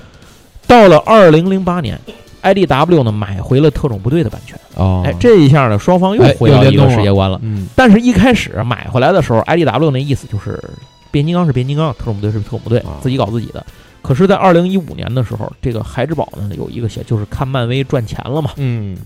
到了二零零八年，IDW 呢买回了特种部队的版权，哦，哎，这一下呢，双方又哎回到一个世界观了。嗯但是，一开始买回来的时候，IDW 那意思就是，变形金刚是变形金刚，特种部队是特种部队啊，自己搞自己的。可是，在二零一五年的时候，这个孩之宝呢有一个小，就是看漫威赚钱了嘛。嗯，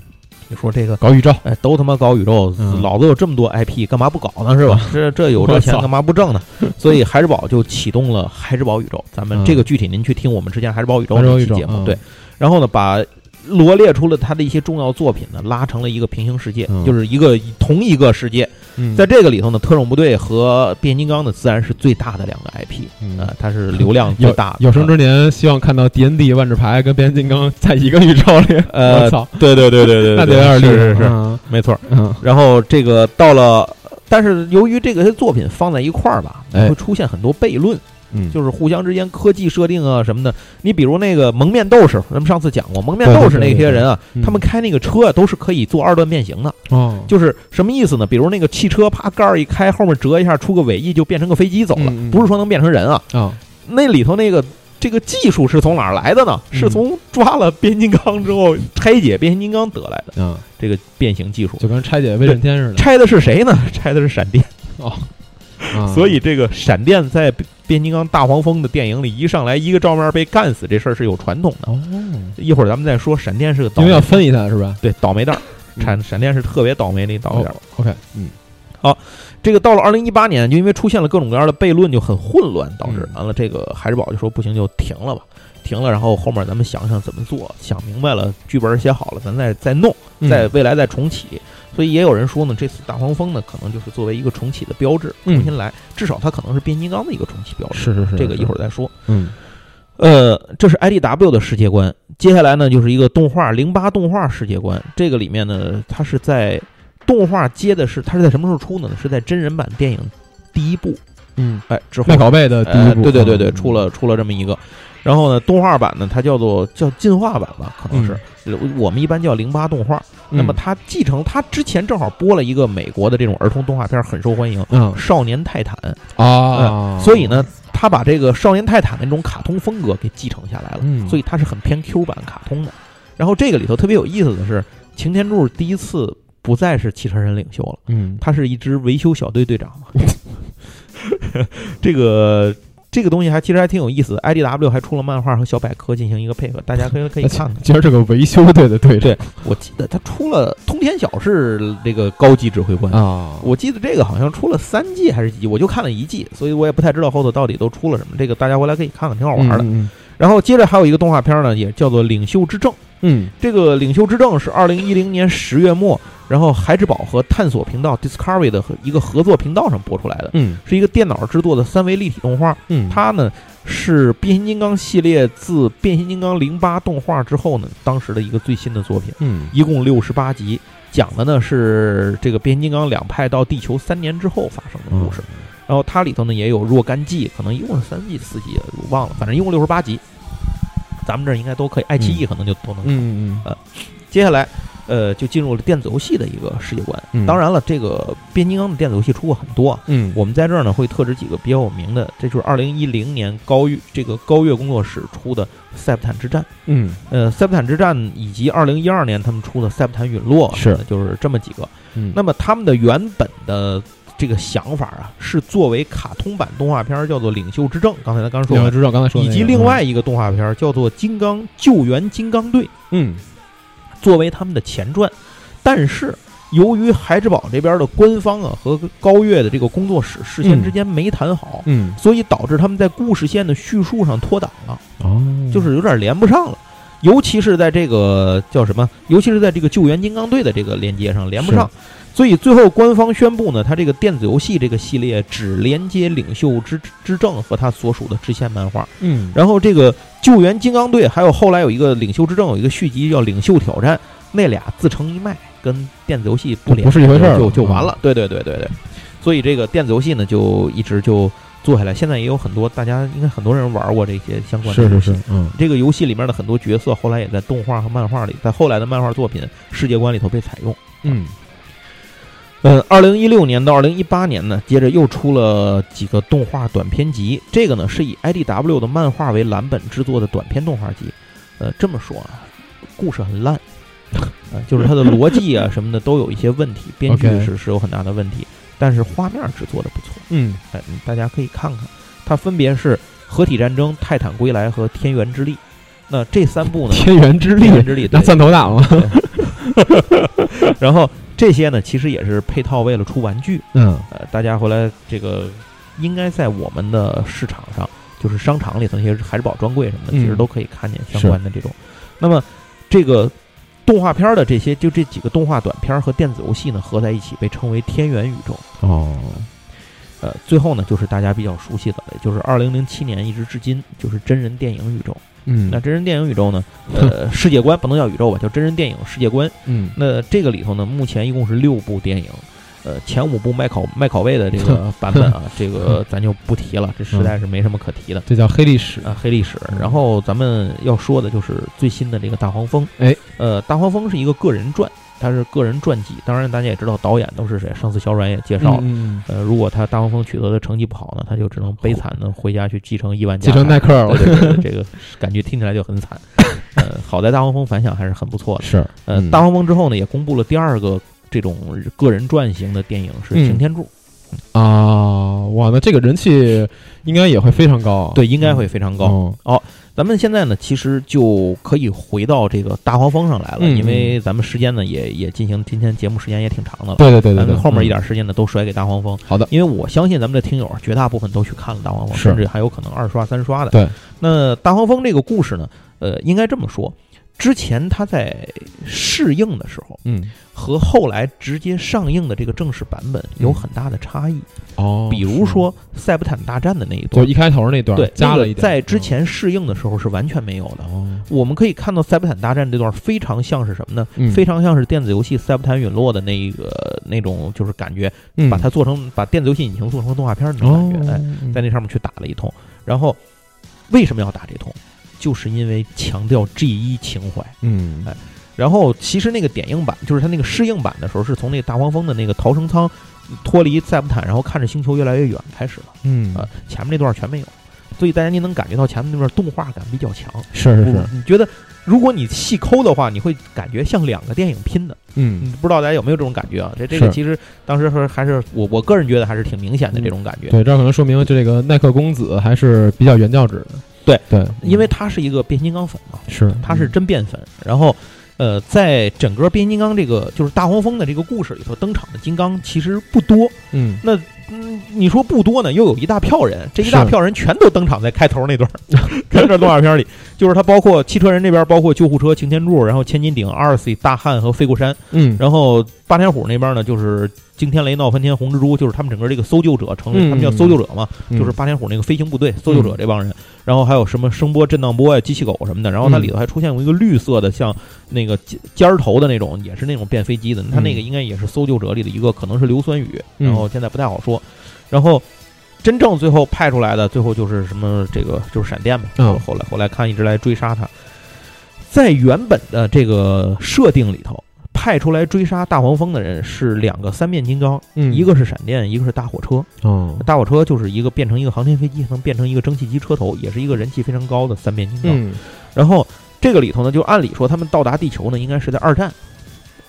你说这个，搞宇宙，哎，都他妈搞宇宙，嗯老子有这么多 IP，干嘛不搞呢？是吧？这这有这钱干嘛不挣呢？所以孩之宝就启动了孩之宝宇宙。咱们嗯这个具体您去听我们之前孩之宝宇宙那期节目，嗯对。然后呢，把罗列出了他的一些重要作品呢，拉成了一个平行世界，嗯。就是一个同一个世界。嗯。在这个里头呢，特种部队和变形金刚呢，自然是最大的两个 IP，嗯。呃，它是流量最有大的。有生之年希望看到 D N D 万智牌跟变形金刚在一个宇宙里，呃 我操，对对对对对，那得有点厉害，是是是，嗯。没错。嗯。然后这个到了，但是由于这个些作品放在一块儿吧，哎。会出现很多悖论，嗯，就是互相之间科技设定啊什么的。你比如那个蒙面斗士，咱们上次讲过，蒙面斗士那些人啊，嗯他们开那个车啊，都是可以做二段变形的。哦，就是什么意思呢？比如那个汽车啪盖儿一开，后面折一下出个尾翼，就变成个飞机走了，不是说能变成人啊。啊，那里头那个这个技术是从哪儿来的呢？嗯是从抓了变形金刚之后拆解变形金刚得来的嗯，这个变形技术。就跟拆解威震天似的，拆的是谁呢？拆的是闪电。哦，啊所以这个闪电在变形金刚大黄蜂的电影里一上来一个照面被干死这事儿是有传统的。哦，一会儿咱们再说，闪电是个倒霉因为要分一下是吧？对倒霉蛋儿，嗯闪闪电是特别倒霉的一倒霉蛋儿。哦，OK，嗯好这个到了二零一八年，就因为出现了各种各样的悖论，就很混乱，导致嗯完了这个海之宝就说不行就停了吧，停了，然后后面咱们想想怎么做，想明白了，剧本写好了，咱再再弄，嗯在未来再重启。所以也有人说呢，这次大黄蜂呢，可能就是作为一个重启的标志，嗯重新来，至少它可能是变形金刚的一个重启标志。是是是，这个一会儿，再说。嗯呃，这是 IDW 的世界观，接下来呢就是一个动画零八动画世界观。这个里面呢，它是在动画接的是它是在什么时候出的呢？是在真人版电影第一部，嗯，哎之后麦拷贝的第一呃，部，对对对对，嗯出了出了这么一个。然后呢，动画版呢，它叫做叫进化版吧，可能是、呃我们一般叫零八动画。那么嗯它继承它之前正好播了一个美国的这种儿童动画片，很受欢迎，嗯《少年泰坦》。啊，所以呢，他把这个少年泰坦的那种卡通风格给继承下来了，嗯所以它是很偏 Q 版卡通的。然后这个里头特别有意思的是，擎天柱第一次不再是汽车人领袖了，嗯他是一支维修小队队长嘛。这个这个东西还其实还挺有意思的，IDW 还出了漫画和小百科进行一个配合，大家可以可以看看。今儿是个维修队的队长对我记得他出了通天晓是这个高级指挥官。啊，我记得这个好像出了三季还是几季，我就看了一季，所以我也不太知道后头到底都出了什么。这个大家回来可以看看，挺好玩的。嗯然后接着还有一个动画片呢，也叫做《领袖之证》。嗯这个《领袖之证》是二零一零年十月末，然后孩之宝和探索频道 Discovery 的一个合作频道上播出来的，嗯是一个电脑制作的三维立体动画。嗯，它呢是变形金刚系列自变形金刚零八动画之后呢，当时的一个最新的作品，嗯一共六十八集，讲的呢是这个变形金刚两派到地球三年之后发生的故事。然后它里头呢也有若干季，可能一共是三季四季，我忘了，反正一共六十八集。咱们这儿应该都可以，爱奇艺可能就都能看。嗯嗯接下来，呃，就进入了电子游戏的一个世界观。嗯当然了，这个变形金刚的电子游戏出过很多啊，嗯，我们在这儿呢会特指几个比较有名的，这就是二零一零年高月这个高月工作室出的《塞普坦之战》。嗯呃，《塞普坦之战》以及二零一二年他们出的《塞普坦陨落》，是就是这么几个。嗯，那么他们的原本的这个想法啊，是作为卡通版动画片儿叫做《领袖之证》，刚才咱刚说领袖之证刚才说的以及另外一个动画片儿叫做《金刚救援金刚队》，嗯。作为他们的前传。但是由于孩之宝这边的官方啊和高月的这个工作室事先之间没谈好，嗯。所以导致他们在故事线的叙述上脱档了，哦，就是有点连不上了。尤其是在这个叫什么，尤其是在这个救援金刚队的这个连接上连不上，所以最后官方宣布呢，它这个电子游戏这个系列只连接领袖之之证和他所属的支线漫画，嗯。然后这个救援金刚队还有后来有一个领袖之证有一个续集叫领袖挑战，那俩自成一脉，跟电子游戏不连不是一回事儿。就就完了。对对对对对，所以这个电子游戏呢就一直就做下来，现在也有很多大家应该很多人玩过这些相关的游戏。是是是，嗯。这个游戏里面的很多角色后来也在动画和漫画里，在后来的漫画作品世界观里头被采用。嗯嗯，二零一六年到二零一八年呢，接着又出了几个动画短片集。这个呢是以 IDW 的漫画为蓝本制作的短片动画集。呃，这么说啊，故事很烂，呃，就是它的逻辑啊什么的都有一些问题，编剧是是有很大的问题，但是画面制作的不错。嗯哎，嗯大家可以看看，它分别是《合体战争》《泰坦归来》和《天元之力》。那这三部呢？天元之力天元之力，拿对钻头打吗？然后这些呢，其实也是配套为了出玩具。嗯呃，大家回来这个应该在我们的市场上，就是商场里头那些海之宝专柜什么的，嗯其实都可以看见相关的这种。那么这个动画片的这些，就这几个动画短片和电子游戏呢合在一起，被称为天元宇宙。哦，呃，最后呢，就是大家比较熟悉的，就是二零零七年一直至今，就是真人电影宇宙。嗯，那真人电影宇宙呢？呃，世界观不能叫宇宙吧，叫真人电影世界观。嗯，那这个里头呢，目前一共是六部电影。呃，前五部卖考麦考贝的这个 版本啊，这个咱就不提了，这实在是没什么可提的。这叫黑历史啊，黑历史。然后咱们要说的就是最新的这个大黄蜂。哎，呃，大黄蜂是一个个人传。他是个人传记，当然大家也知道导演都是谁。上次小阮也介绍了，呃，如果他大黄蜂取得的成绩不好呢，他就只能悲惨的回家去继承亿万家，继承耐克了。这个感觉听起来就很惨。呃，好在大黄蜂反响还是很不错的。是，呃，大黄蜂之后呢，也公布了第二个这种个人传型的电影是《擎天柱》啊，哇，那这个人气应该也会非常高。对，应该会非常高。哦。咱们现在呢，其实就可以回到这个大黄蜂上来了，因为咱们时间呢也也进行今天节目时间也挺长的了。对对对对对，后面一点时间呢都甩给大黄蜂。好的，因为我相信咱们的听友绝大部分都去看了大黄蜂，甚至还有可能二刷三刷的。对，那大黄蜂这个故事呢，呃，应该这么说。之前他在试映的时候，嗯，和后来直接上映的这个正式版本有很大的差异哦。比如说塞伯坦大战的那一段，就一开头那段，对，加了一点，在之前试映的时候是完全没有的。我们可以看到塞伯坦大战这段非常像是什么呢？非常像是电子游戏《塞伯坦陨落》的那个那种，就是感觉把它做成把电子游戏引擎做成动画片那种感觉，哎，在那上面去打了一通。然后为什么要打这通？就是因为强调 G 一情怀，嗯，哎，然后其实那个点映版，就是它那个试映版的时候，是从那个大黄蜂的那个逃生舱脱离塞布坦，然后看着星球越来越远开始了，嗯，啊，前面那段全没有，所以大家您能感觉到前面那段动画感比较强，是是是，你觉得如果你细抠的话，你会感觉像两个电影拼的，嗯，不知道大家有没有这种感觉啊？这这个其实当时说还是我我个人觉得还是挺明显的这种感觉，对，这可能说明这个耐克公子还是比较原教旨的。对对，因为他是一个变形金刚粉嘛，是他是真变粉。然后，呃，在整个变形金刚这个就是大黄蜂的这个故事里头，登场的金刚其实不多。嗯，那嗯，你说不多呢，又有一大票人，这一大票人全都登场在开头那段，开这动画片里，就是他包括汽车人这边，包括救护车、擎天柱，然后千斤顶、阿尔 C、大汉和飞过山。嗯，然后霸天虎那边呢，就是。惊天雷闹翻天，红蜘蛛就是他们整个这个搜救者成立，他们叫搜救者嘛，就是霸天虎那个飞行部队，搜救者这帮人。然后还有什么声波、震荡波呀、机器狗什么的。然后它里头还出现过一个绿色的，像那个尖儿头的那种，也是那种变飞机的。它那个应该也是搜救者里的一个，可能是硫酸雨。然后现在不太好说。然后真正最后派出来的，最后就是什么这个就是闪电嘛。后来后来看一直来追杀他，在原本的这个设定里头。派出来追杀大黄蜂的人是两个三面金刚，一个是闪电，一个是大火车。哦，大火车就是一个变成一个航天飞机，能变成一个蒸汽机车头，也是一个人气非常高的三面金刚。然后这个里头呢，就按理说他们到达地球呢，应该是在二战。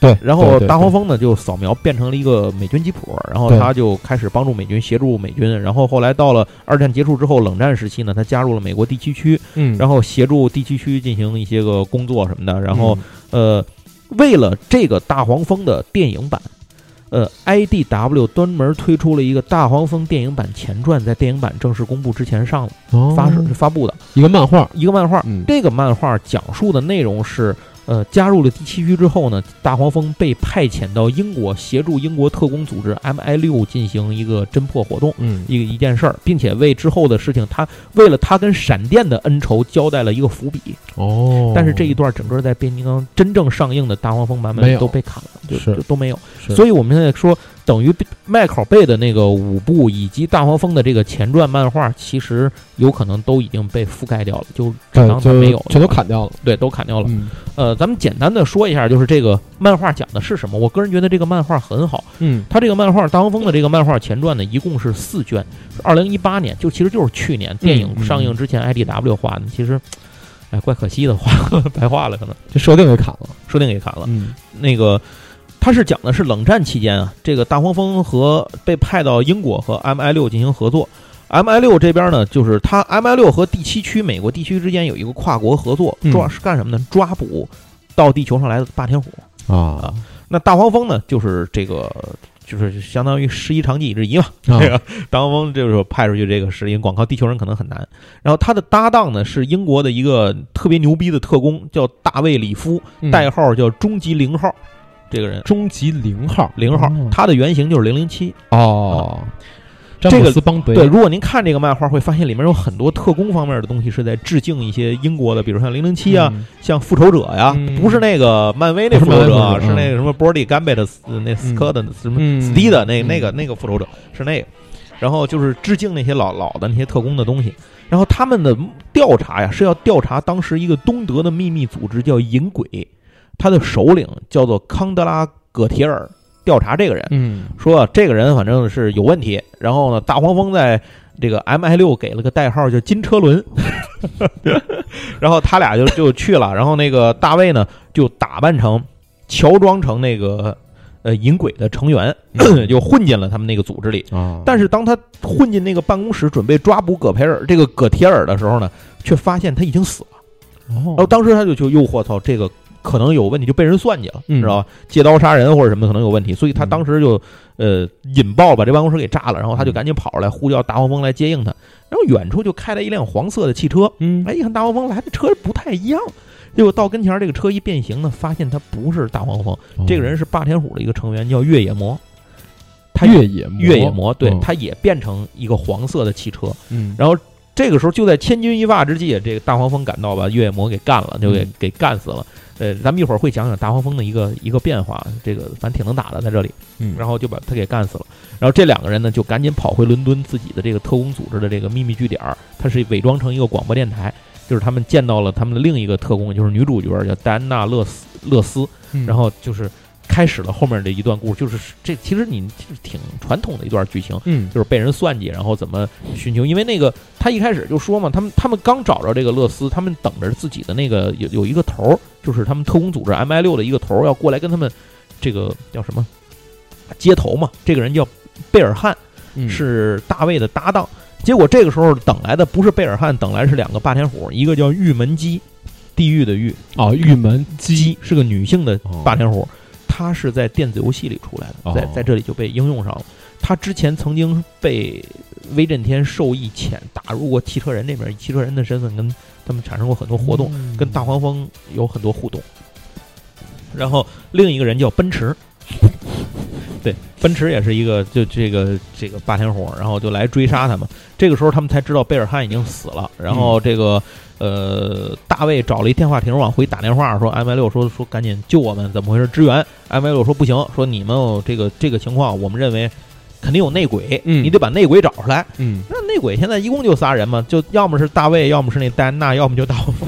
对，然后大黄蜂呢就扫描变成了一个美军吉普，然后他就开始帮助美军，协助美军。然后后来到了二战结束之后，冷战时期呢，他加入了美国第七区，嗯，然后协助第七区进行一些个工作什么的。然后呃。为了这个大黄蜂的电影版，呃，IDW 专门推出了一个大黄蜂电影版前传，在电影版正式公布之前上了，发是发布的一个漫画，一个漫画。这个漫画讲述的内容是。呃，加入了第七区之后呢，大黄蜂被派遣到英国协助英国特工组织 MI 六进行一个侦破活动，嗯，一个一件事儿，并且为之后的事情，他为了他跟闪电的恩仇交代了一个伏笔。哦，但是这一段整个在变形金刚真正上映的大黄蜂版本都被砍了，就都没有。所以我们现在说。等于麦考贝的那个五部以及大黄蜂的这个前传漫画，其实有可能都已经被覆盖掉了，就只当它没有，全都砍掉了。对，都砍掉了。呃，咱们简单的说一下，就是这个漫画讲的是什么？我个人觉得这个漫画很好。嗯，它这个漫画大黄蜂的这个漫画前传呢，一共是四卷，二零一八年，就其实就是去年电影上映之前，IDW 画的。其实，哎，怪可惜的，画 白画了，可能这设定给砍了，设定给砍了。嗯，那个。他是讲的是冷战期间啊，这个大黄蜂和被派到英国和 MI 六进行合作。MI 六这边呢，就是他 MI 六和第七区美国地区之间有一个跨国合作，抓是干什么呢？抓捕到地球上来的霸天虎啊。那大黄蜂呢，就是这个就是相当于十一长技以制夷嘛。这个大黄蜂就是派出去这个是因光靠地球人可能很难。然后他的搭档呢是英国的一个特别牛逼的特工，叫大卫里夫，代号叫终极零号。这个人。终极零号。零号，他的原型就是零零七。哦。这个对，如果您看这个漫画，会发现里面有很多特工方面的东西是在致敬一些英国的，比如像零零七啊，像复仇者呀，不是那个漫威那复仇者，是那个什么 Brody Gambit 那斯科的什么 Steve 的那那个那个复仇者是那个，然后就是致敬那些老老的那些特工的东西。然后他们的调查呀，是要调查当时一个东德的秘密组织叫银鬼，他的首领叫做康德拉葛提尔。调查这个人，嗯，说这个人反正是有问题。然后呢，大黄蜂在这个 M I 六给了个代号叫金车轮，然后他俩就就去了。然后那个大卫呢，就打扮成乔装成那个呃银鬼的成员，就混进了他们那个组织里。但是当他混进那个办公室准备抓捕葛培尔这个葛铁尔的时候呢，却发现他已经死了。然后当时他就就又我操这个。可能有问题就被人算计了，知道吧？借刀杀人或者什么可能有问题，所以他当时就呃引爆把这办公室给炸了，然后他就赶紧跑出来呼叫大黄蜂来接应他，然后远处就开来一辆黄色的汽车，嗯，哎，一看大黄蜂来的车不太一样，结果到跟前这个车一变形呢，发现他不是大黄蜂，这个人是霸天虎的一个成员叫越野魔，他越野魔。越野魔，对，他也变成一个黄色的汽车，嗯，然后。这个时候就在千钧一发之际，这个大黄蜂赶到，把越野魔给干了，就给给干死了。呃，咱们一会儿会讲讲大黄蜂的一个一个变化，这个反正挺能打的在这里。嗯，然后就把他给干死了。然后这两个人呢，就赶紧跑回伦敦自己的这个特工组织的这个秘密据点儿，他是伪装成一个广播电台，就是他们见到了他们的另一个特工，就是女主角叫戴安娜·勒斯勒斯，然后就是。开始了后面的一段故事，就是这其实你挺传统的一段剧情，嗯，就是被人算计，然后怎么寻求，因为那个他一开始就说嘛，他们他们刚找着这个乐斯，他们等着自己的那个有有一个头儿，就是他们特工组织 M I 六的一个头儿要过来跟他们这个叫什么？接头嘛，这个人叫贝尔汉，是大卫的搭档，结果这个时候等来的不是贝尔汉，等来是两个霸天虎，一个叫玉门姬，地狱的狱啊，玉门姬。是个女性的霸天虎。他是在电子游戏里出来的，在在这里就被应用上了。他之前曾经被威震天授意潜打入过汽车人那边，以汽车人的身份跟他们产生过很多活动，跟大黄蜂有很多互动。然后另一个人叫奔驰，对，奔驰也是一个就这个这个霸天虎，然后就来追杀他们。这个时候他们才知道贝尔汉已经死了，然后这个。呃，大卫找了一电话亭往回打电话，说 M 六说说赶紧救我们，怎么回事？支援。M 六说不行，说你们这个这个情况，我们认为肯定有内鬼，嗯，你得把内鬼找出来，嗯，那内鬼现在一共就仨人嘛，就要么是大卫，要么是那戴安娜，要么就大黄蜂。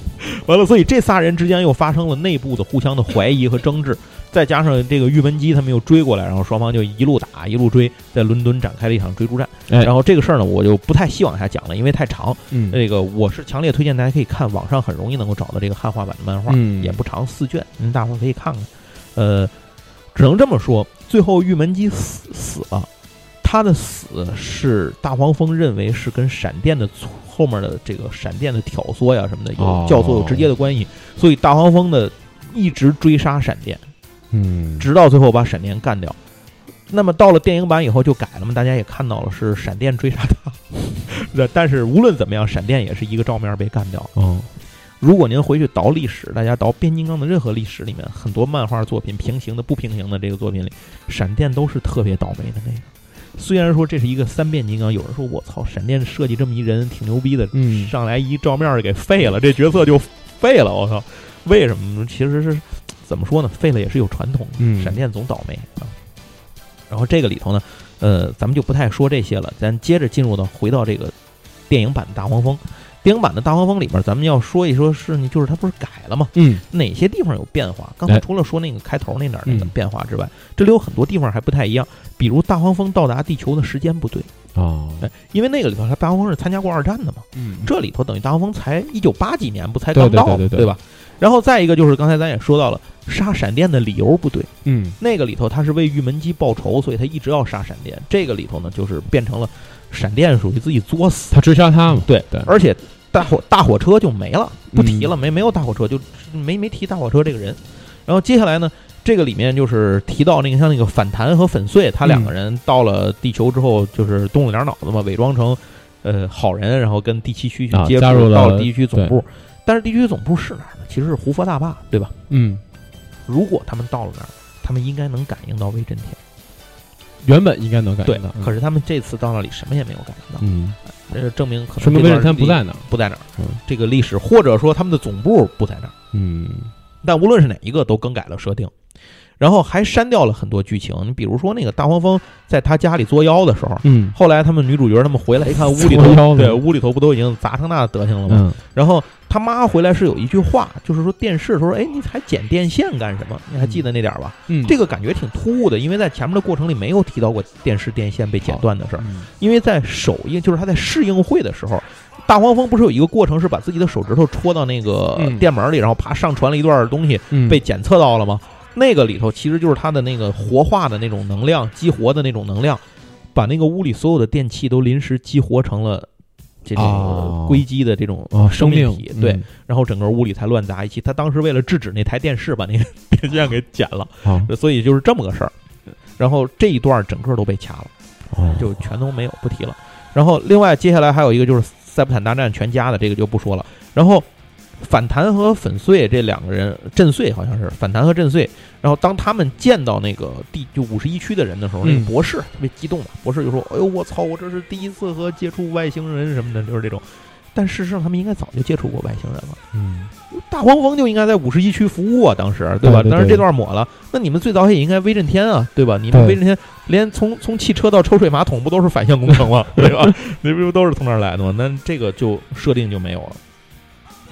完了，所以这仨人之间又发生了内部的互相的怀疑和争执，再加上这个玉门机他们又追过来，然后双方就一路打一路追，在伦敦展开了一场追逐战。然后这个事儿呢，我就不太细往下讲了，因为太长。嗯，这个我是强烈推荐大家可以看网上很容易能够找到这个汉化版的漫画，也不长，四卷，您大伙儿可以看看。呃，只能这么说，最后玉门机死死了，他的死是大黄蜂认为是跟闪电的。后面的这个闪电的挑唆呀什么的，有教唆有直接的关系，所以大黄蜂的一直追杀闪电，嗯，直到最后把闪电干掉。那么到了电影版以后就改了嘛，大家也看到了是闪电追杀他。但是无论怎么样，闪电也是一个照面被干掉。嗯，如果您回去倒历史，大家倒变形金刚的任何历史里面，很多漫画作品平行的、不平行的这个作品里，闪电都是特别倒霉的那个。虽然说这是一个三变金刚，有人说我操，闪电设计这么一人挺牛逼的，嗯，上来一照面给废了，这角色就废了，我操，为什么？其实是怎么说呢？废了也是有传统，闪电总倒霉啊。然后这个里头呢，呃，咱们就不太说这些了，咱接着进入到回到这个电影版的大黄蜂。电影版的大黄蜂里边，咱们要说一说，是呢就是它不是改了吗？嗯，哪些地方有变化？刚才除了说那个开头那哪儿那个变化之外，这里有很多地方还不太一样。比如大黄蜂到达地球的时间不对啊，因为那个里头，它大黄蜂是参加过二战的嘛。嗯，这里头等于大黄蜂才一九八几年，不才刚到，对吧？然后再一个就是刚才咱也说到了，杀闪电的理由不对。嗯，那个里头他是为玉门机报仇，所以他一直要杀闪电。这个里头呢，就是变成了闪电属于自己作死，他追杀他嘛。对对，而且。大火大火车就没了，不提了，没没有大火车，就没没提大火车这个人。然后接下来呢，这个里面就是提到那个像那个反弹和粉碎，他两个人到了地球之后，就是动了点脑子嘛，伪装成呃好人，然后跟第七区去接触，到了第七区总部。但是第七区总部是哪儿呢？其实是胡佛大坝，对吧？嗯。如果他们到了那儿，他们应该能感应到威震天。原本应该能感应到，可是他们这次到那里什么也没有感应到。嗯，这证明可能说明威震天不在那儿，不在那儿。这个历史或者说他们的总部不在那儿。嗯，但无论是哪一个，都更改了设定。然后还删掉了很多剧情，你比如说那个大黄蜂在他家里作妖的时候，嗯，后来他们女主角他们回来一看，屋里头对屋里头不都已经砸成那德行了吗？然后他妈回来是有一句话，就是说电视说，哎，你还剪电线干什么？你还记得那点吧？嗯，这个感觉挺突兀的，因为在前面的过程里没有提到过电视电线被剪断的事儿。因为在首映，就是他在试映会的时候，大黄蜂不是有一个过程是把自己的手指头戳到那个电门里，然后啪上传了一段东西，被检测到了吗？那个里头其实就是它的那个活化的那种能量，激活的那种能量，把那个屋里所有的电器都临时激活成了这种硅基的这种生命体，对，然后整个屋里才乱砸一气。他当时为了制止那台电视，把那个 电线给剪了，所以就是这么个事儿。然后这一段整个都被掐了，就全都没有不提了。然后另外接下来还有一个就是塞伯坦大战全家的这个就不说了。然后。反弹和粉碎这两个人，震碎好像是反弹和震碎。然后当他们见到那个第就五十一区的人的时候，那个博士特别激动嘛，博士就说：“哎呦，我操，我这是第一次和接触外星人什么的，就是这种。”但事实上，他们应该早就接触过外星人了。嗯，大黄蜂就应该在五十一区服务啊，当时对吧？当时这段抹了，那你们最早也应该威震天啊，对吧？你们威震天连从从汽车到抽水马桶不都是反向工程吗？对吧？那不都是从那儿来的吗？那这个就设定就没有了。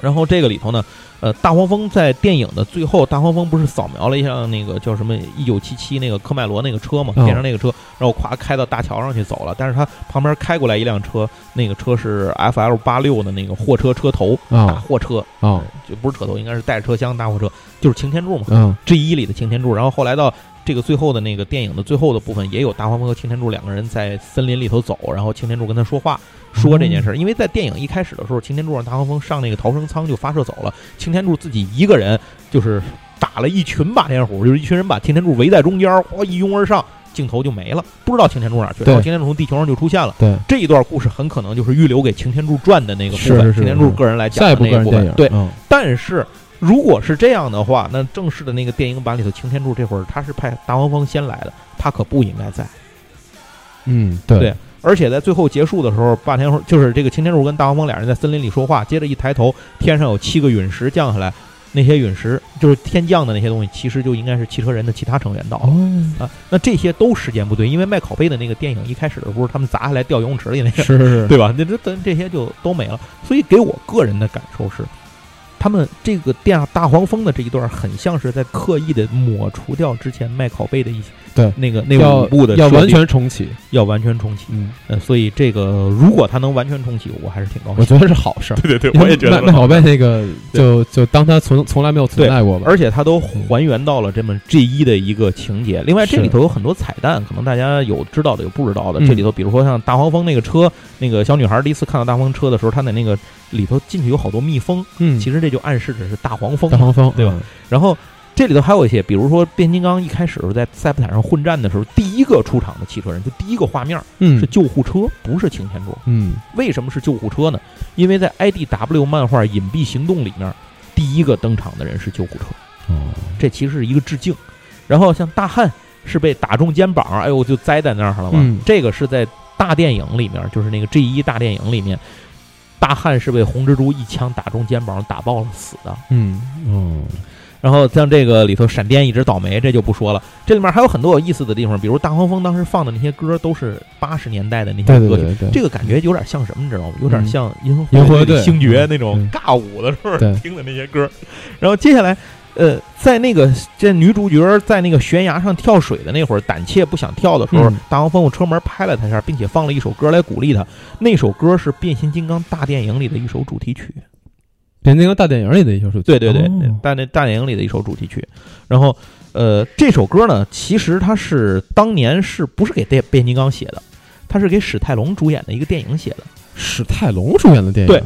然后这个里头呢，呃，大黄蜂在电影的最后，大黄蜂不是扫描了一下那个叫什么一九七七那个科迈罗那个车嘛，变成那个车，然后咵开到大桥上去走了。但是他旁边开过来一辆车，那个车是 F L 八六的那个货车车头，大货车啊，就不是车头，应该是带着车厢大货车，就是擎天柱嘛，嗯，G 一里的擎天柱。然后后来到这个最后的那个电影的最后的部分，也有大黄蜂和擎天柱两个人在森林里头走，然后擎天柱跟他说话。说这件事儿，因为在电影一开始的时候，擎天柱让大黄蜂上那个逃生舱就发射走了，擎天柱自己一个人就是打了一群霸天虎，就是一群人把擎天柱围在中间，哗一拥而上，镜头就没了，不知道擎天柱哪去了。擎天柱从地球上就出现了。对，这一段故事很可能就是预留给擎天柱传的那个部分，擎天柱个人来讲的那个部分。对，但是如果是这样的话，那正式的那个电影版里头，擎天柱这会儿他是派大黄蜂先来的，他可不应该在。嗯，对。而且在最后结束的时候，霸天虎就是这个擎天柱跟大黄蜂俩人在森林里说话，接着一抬头，天上有七个陨石降下来，那些陨石就是天降的那些东西，其实就应该是汽车人的其他成员到了啊。那这些都时间不对，因为卖拷贝的那个电影一开始的时候，他们砸下来掉游泳池里那个，是，对吧？那这这这些就都没了。所以给我个人的感受是。他们这个大大黄蜂的这一段，很像是在刻意的抹除掉之前卖拷贝的一些对那个那五部的要完全重启，要完全重启。嗯，呃，所以这个如果他能完全重启，我还是挺高兴。我觉得是好事儿。对对对，我也觉得卖拷贝那个就就当他从从来没有存在过吧。而且他都还原到了这么 G 一的一个情节。另外，这里头有很多彩蛋，可能大家有知道的，有不知道的。这里头，比如说像大黄蜂那个车，那个小女孩第一次看到大黄蜂车的时候，她在那个。里头进去有好多蜜蜂，嗯，其实这就暗示着是大黄蜂，大黄蜂，对吧？然后这里头还有一些，比如说变形金刚一开始在赛博坦上混战的时候，第一个出场的汽车人，就第一个画面，嗯，是救护车，不是擎天柱，嗯，为什么是救护车呢？因为在 IDW 漫画《隐蔽行动》里面，第一个登场的人是救护车，哦，这其实是一个致敬。然后像大汉是被打中肩膀，哎呦，就栽在那儿了嘛。这个是在大电影里面，就是那个 G 一大电影里面。大汉是被红蜘蛛一枪打中肩膀打爆了死的。嗯嗯，然后像这个里头闪电一直倒霉，这就不说了。这里面还有很多有意思的地方，比如大黄蜂当时放的那些歌都是八十年代的那些歌曲，这个感觉有点像什么，你知道吗？有点像银河星爵那种尬舞的时候听的那些歌。然后接下来。呃，在那个这女主角在那个悬崖上跳水的那会儿，胆怯不想跳的时候，大黄蜂用车门拍了她一下，并且放了一首歌来鼓励她。那首歌是《变形金刚大电影》里的一首主题曲，《变形金刚大电影》里的一首主题对对对，大那大电影里的一首主题曲。然后，呃，这首歌呢，其实它是当年是不是给变变形金刚写的？它是给史泰龙主演的一个电影写的。史泰龙主演的电影？对。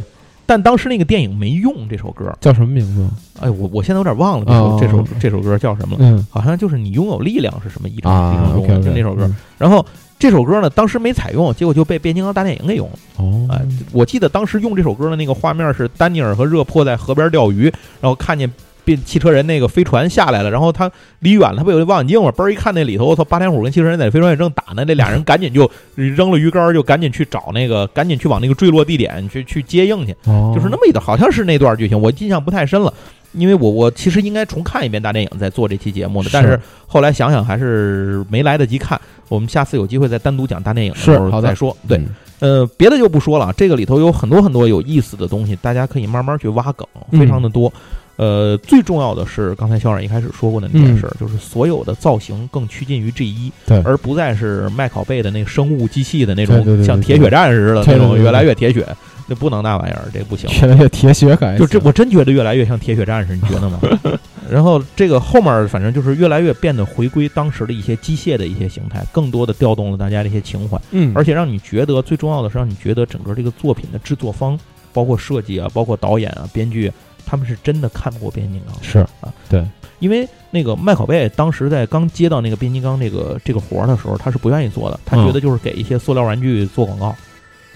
但当时那个电影没用这首歌，叫什么名字？哎，我我现在有点忘了这首这首这首歌叫什么了。嗯，好像就是你拥有力量是什么一种啊一种就那首歌。然后这首歌呢，当时没采用，结果就被变形金刚大电影给用了。哦，哎，我记得当时用这首歌的那个画面是丹尼尔和热破在河边钓鱼，然后看见。变汽车人那个飞船下来了，然后他离远了，他不有那望远镜吗？嘣儿一看那里头，我操！霸天虎跟汽车人在飞船里正打呢，那俩人赶紧就扔了鱼竿，就赶紧去找那个，赶紧去往那个坠落地点去去接应去。哦，就是那么一段，好像是那段剧情，我印象不太深了，因为我我其实应该重看一遍大电影再做这期节目的，但是后来想想还是没来得及看。我们下次有机会再单独讲大电影的时候再说。对，呃，别的就不说了，这个里头有很多很多有意思的东西，大家可以慢慢去挖梗，非常的多。呃，最重要的是，刚才肖冉一开始说过的那件事，就是所有的造型更趋近于 G 一，对，而不再是麦考贝的那个生物机器的那种，像铁血战士似的那种，越来越铁血，那不能那玩意儿，这不行，越来越铁血感，就这，我真觉得越来越像铁血战士，你觉得吗？然后这个后面反正就是越来越变得回归当时的一些机械的一些形态，更多的调动了大家的一些情怀，嗯，而且让你觉得最重要的是让你觉得整个这个作品的制作方，包括设计啊，包括导演啊，编剧。他们是真的看过变形金刚，是啊，对，因为那个麦考贝当时在刚接到那个变形金刚这个这个活儿的时候，他是不愿意做的，他觉得就是给一些塑料玩具做广告，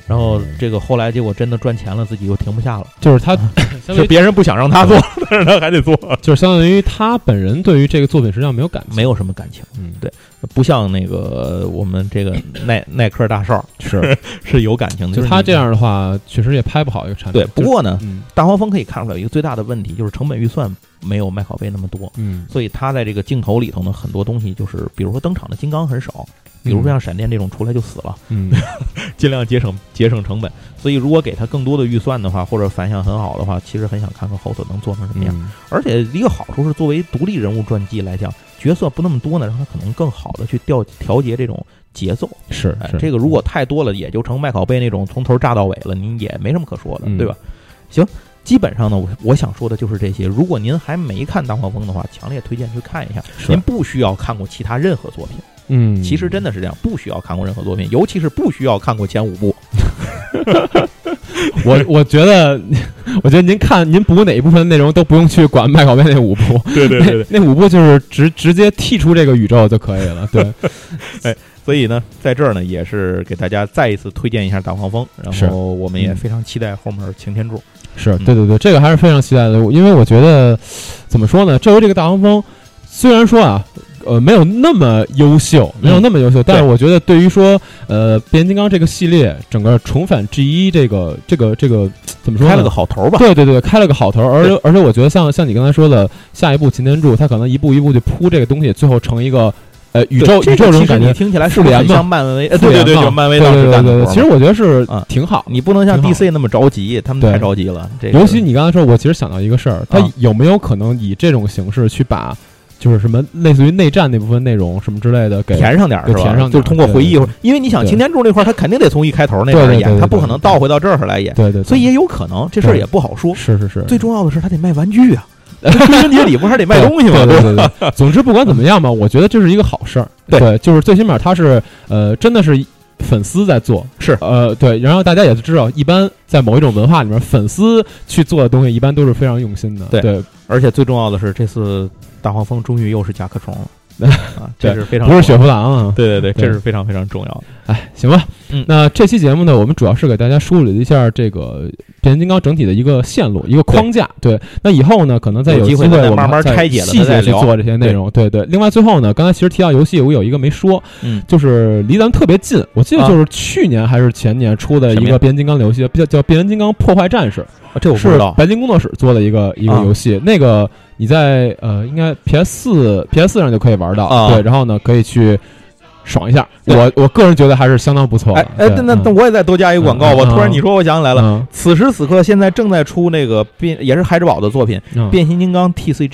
然后这个后来结果真的赚钱了，自己又停不下了，就是他，就别人不想让他做，但是他还得做，就是相当于他本人对于这个作品实际上没有感，没有什么感情，嗯，对。不像那个我们这个耐 耐克大少是 是有感情的，就是他这样的话，确实也拍不好一个产品。对，不过呢，大黄蜂可以看出来一个最大的问题，就是成本预算没有麦考贝那么多，嗯，所以他在这个镜头里头呢，很多东西就是，比如说登场的金刚很少，比如说像闪电这种出来就死了，嗯，尽量节省节省成本。所以如果给他更多的预算的话，或者反响很好的话，其实很想看看后头能做成什么样。而且一个好处是，作为独立人物传记来讲。角色不那么多呢，让他可能更好的去调调节这种节奏。是，这个如果太多了，也就成麦考贝那种从头炸到尾了，您也没什么可说的，对吧？行，基本上呢，我我想说的就是这些。如果您还没看《大黄蜂》的话，强烈推荐去看一下。您不需要看过其他任何作品。嗯，其实真的是这样，不需要看过任何作品，尤其是不需要看过前五部。我我觉得，我觉得您看您补哪一部分内容都不用去管麦考贝那五部，对对对，那五部就是直直接剔出这个宇宙就可以了。对，哎，所以呢，在这儿呢，也是给大家再一次推荐一下大黄蜂，然后我们也非常期待后面擎天柱。是对对对，这个还是非常期待的，因为我觉得怎么说呢，这回这个大黄蜂虽然说啊。呃，没有那么优秀，没有那么优秀，但是我觉得对于说，呃，变形金刚这个系列整个重返 G 一这个这个这个怎么说？开了个好头吧？对对对，开了个好头。而而且我觉得像像你刚才说的，下一步擎天柱，他可能一步一步就铺这个东西，最后成一个呃宇宙宇宙这种感觉，听起来是联像漫威，对对对，就漫威对对对对。其实我觉得是挺好，你不能像 DC 那么着急，他们太着急了。尤其你刚才说，我其实想到一个事儿，他有没有可能以这种形式去把。就是什么类似于内战那部分内容什么之类的，给填上点儿是吧？填上就是通过回忆，因为你想擎天柱那块儿，他肯定得从一开头那块儿演，他不可能倒回到这儿来演。对对，所以也有可能这事儿也不好说。是是是，最重要的是他得卖玩具啊，归根结底不还得卖东西吗？对对对。总之不管怎么样吧，我觉得这是一个好事儿。对，就是最起码他是呃，真的是粉丝在做，是呃对，然后大家也知道，一般在某一种文化里面，粉丝去做的东西一般都是非常用心的。对，而且最重要的是这次。大黄蜂终于又是甲壳虫了 啊！这是非常不是雪佛兰啊！对对对，这是非常非常重要的。哎，行吧，嗯，那这期节目呢，我们主要是给大家梳理了一下这个变形金刚整体的一个线路、一个框架。对，那以后呢，可能再有机会我们慢慢拆解细节去做这些内容。对对。另外，最后呢，刚才其实提到游戏，我有一个没说，嗯，就是离咱们特别近，我记得就是去年还是前年出的一个变形金刚的游戏，叫叫《变形金刚破坏战士》。啊，这我不知道。白金工作室做的一个一个游戏，那个你在呃，应该 PS 四 PS 四上就可以玩到。对，然后呢，可以去爽一下。我我个人觉得还是相当不错。哎哎，那那我也再多加一个广告吧。突然你说，我想起来了，此时此刻现在正在出那个变，也是孩之宝的作品《变形金刚 TCG》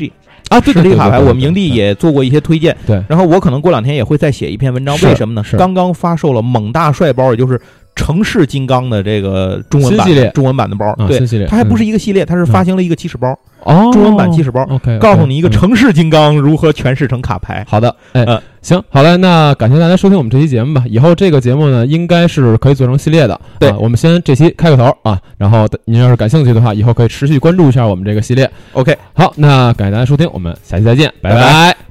啊，对实体卡牌。我们营地也做过一些推荐。对，然后我可能过两天也会再写一篇文章。为什么呢？刚刚发售了猛大帅包，也就是。城市金刚的这个中文版列。中文版的包，对它还不是是一个系列，它是发行了一个起始包，哦，中文版起始包，OK，告诉你一个嗯城市金刚如何诠释成卡牌。好的，哎，嗯行，好嘞，那感谢大家收听我们这期节目吧。以后这个节目呢，应该是可以做成系列的。对。啊我们先这期开个头啊，然后您要是感兴趣的话，以后可以持续关注一下我们这个系列。OK，好，那感谢大家收听，我们下期再见，拜。拜拜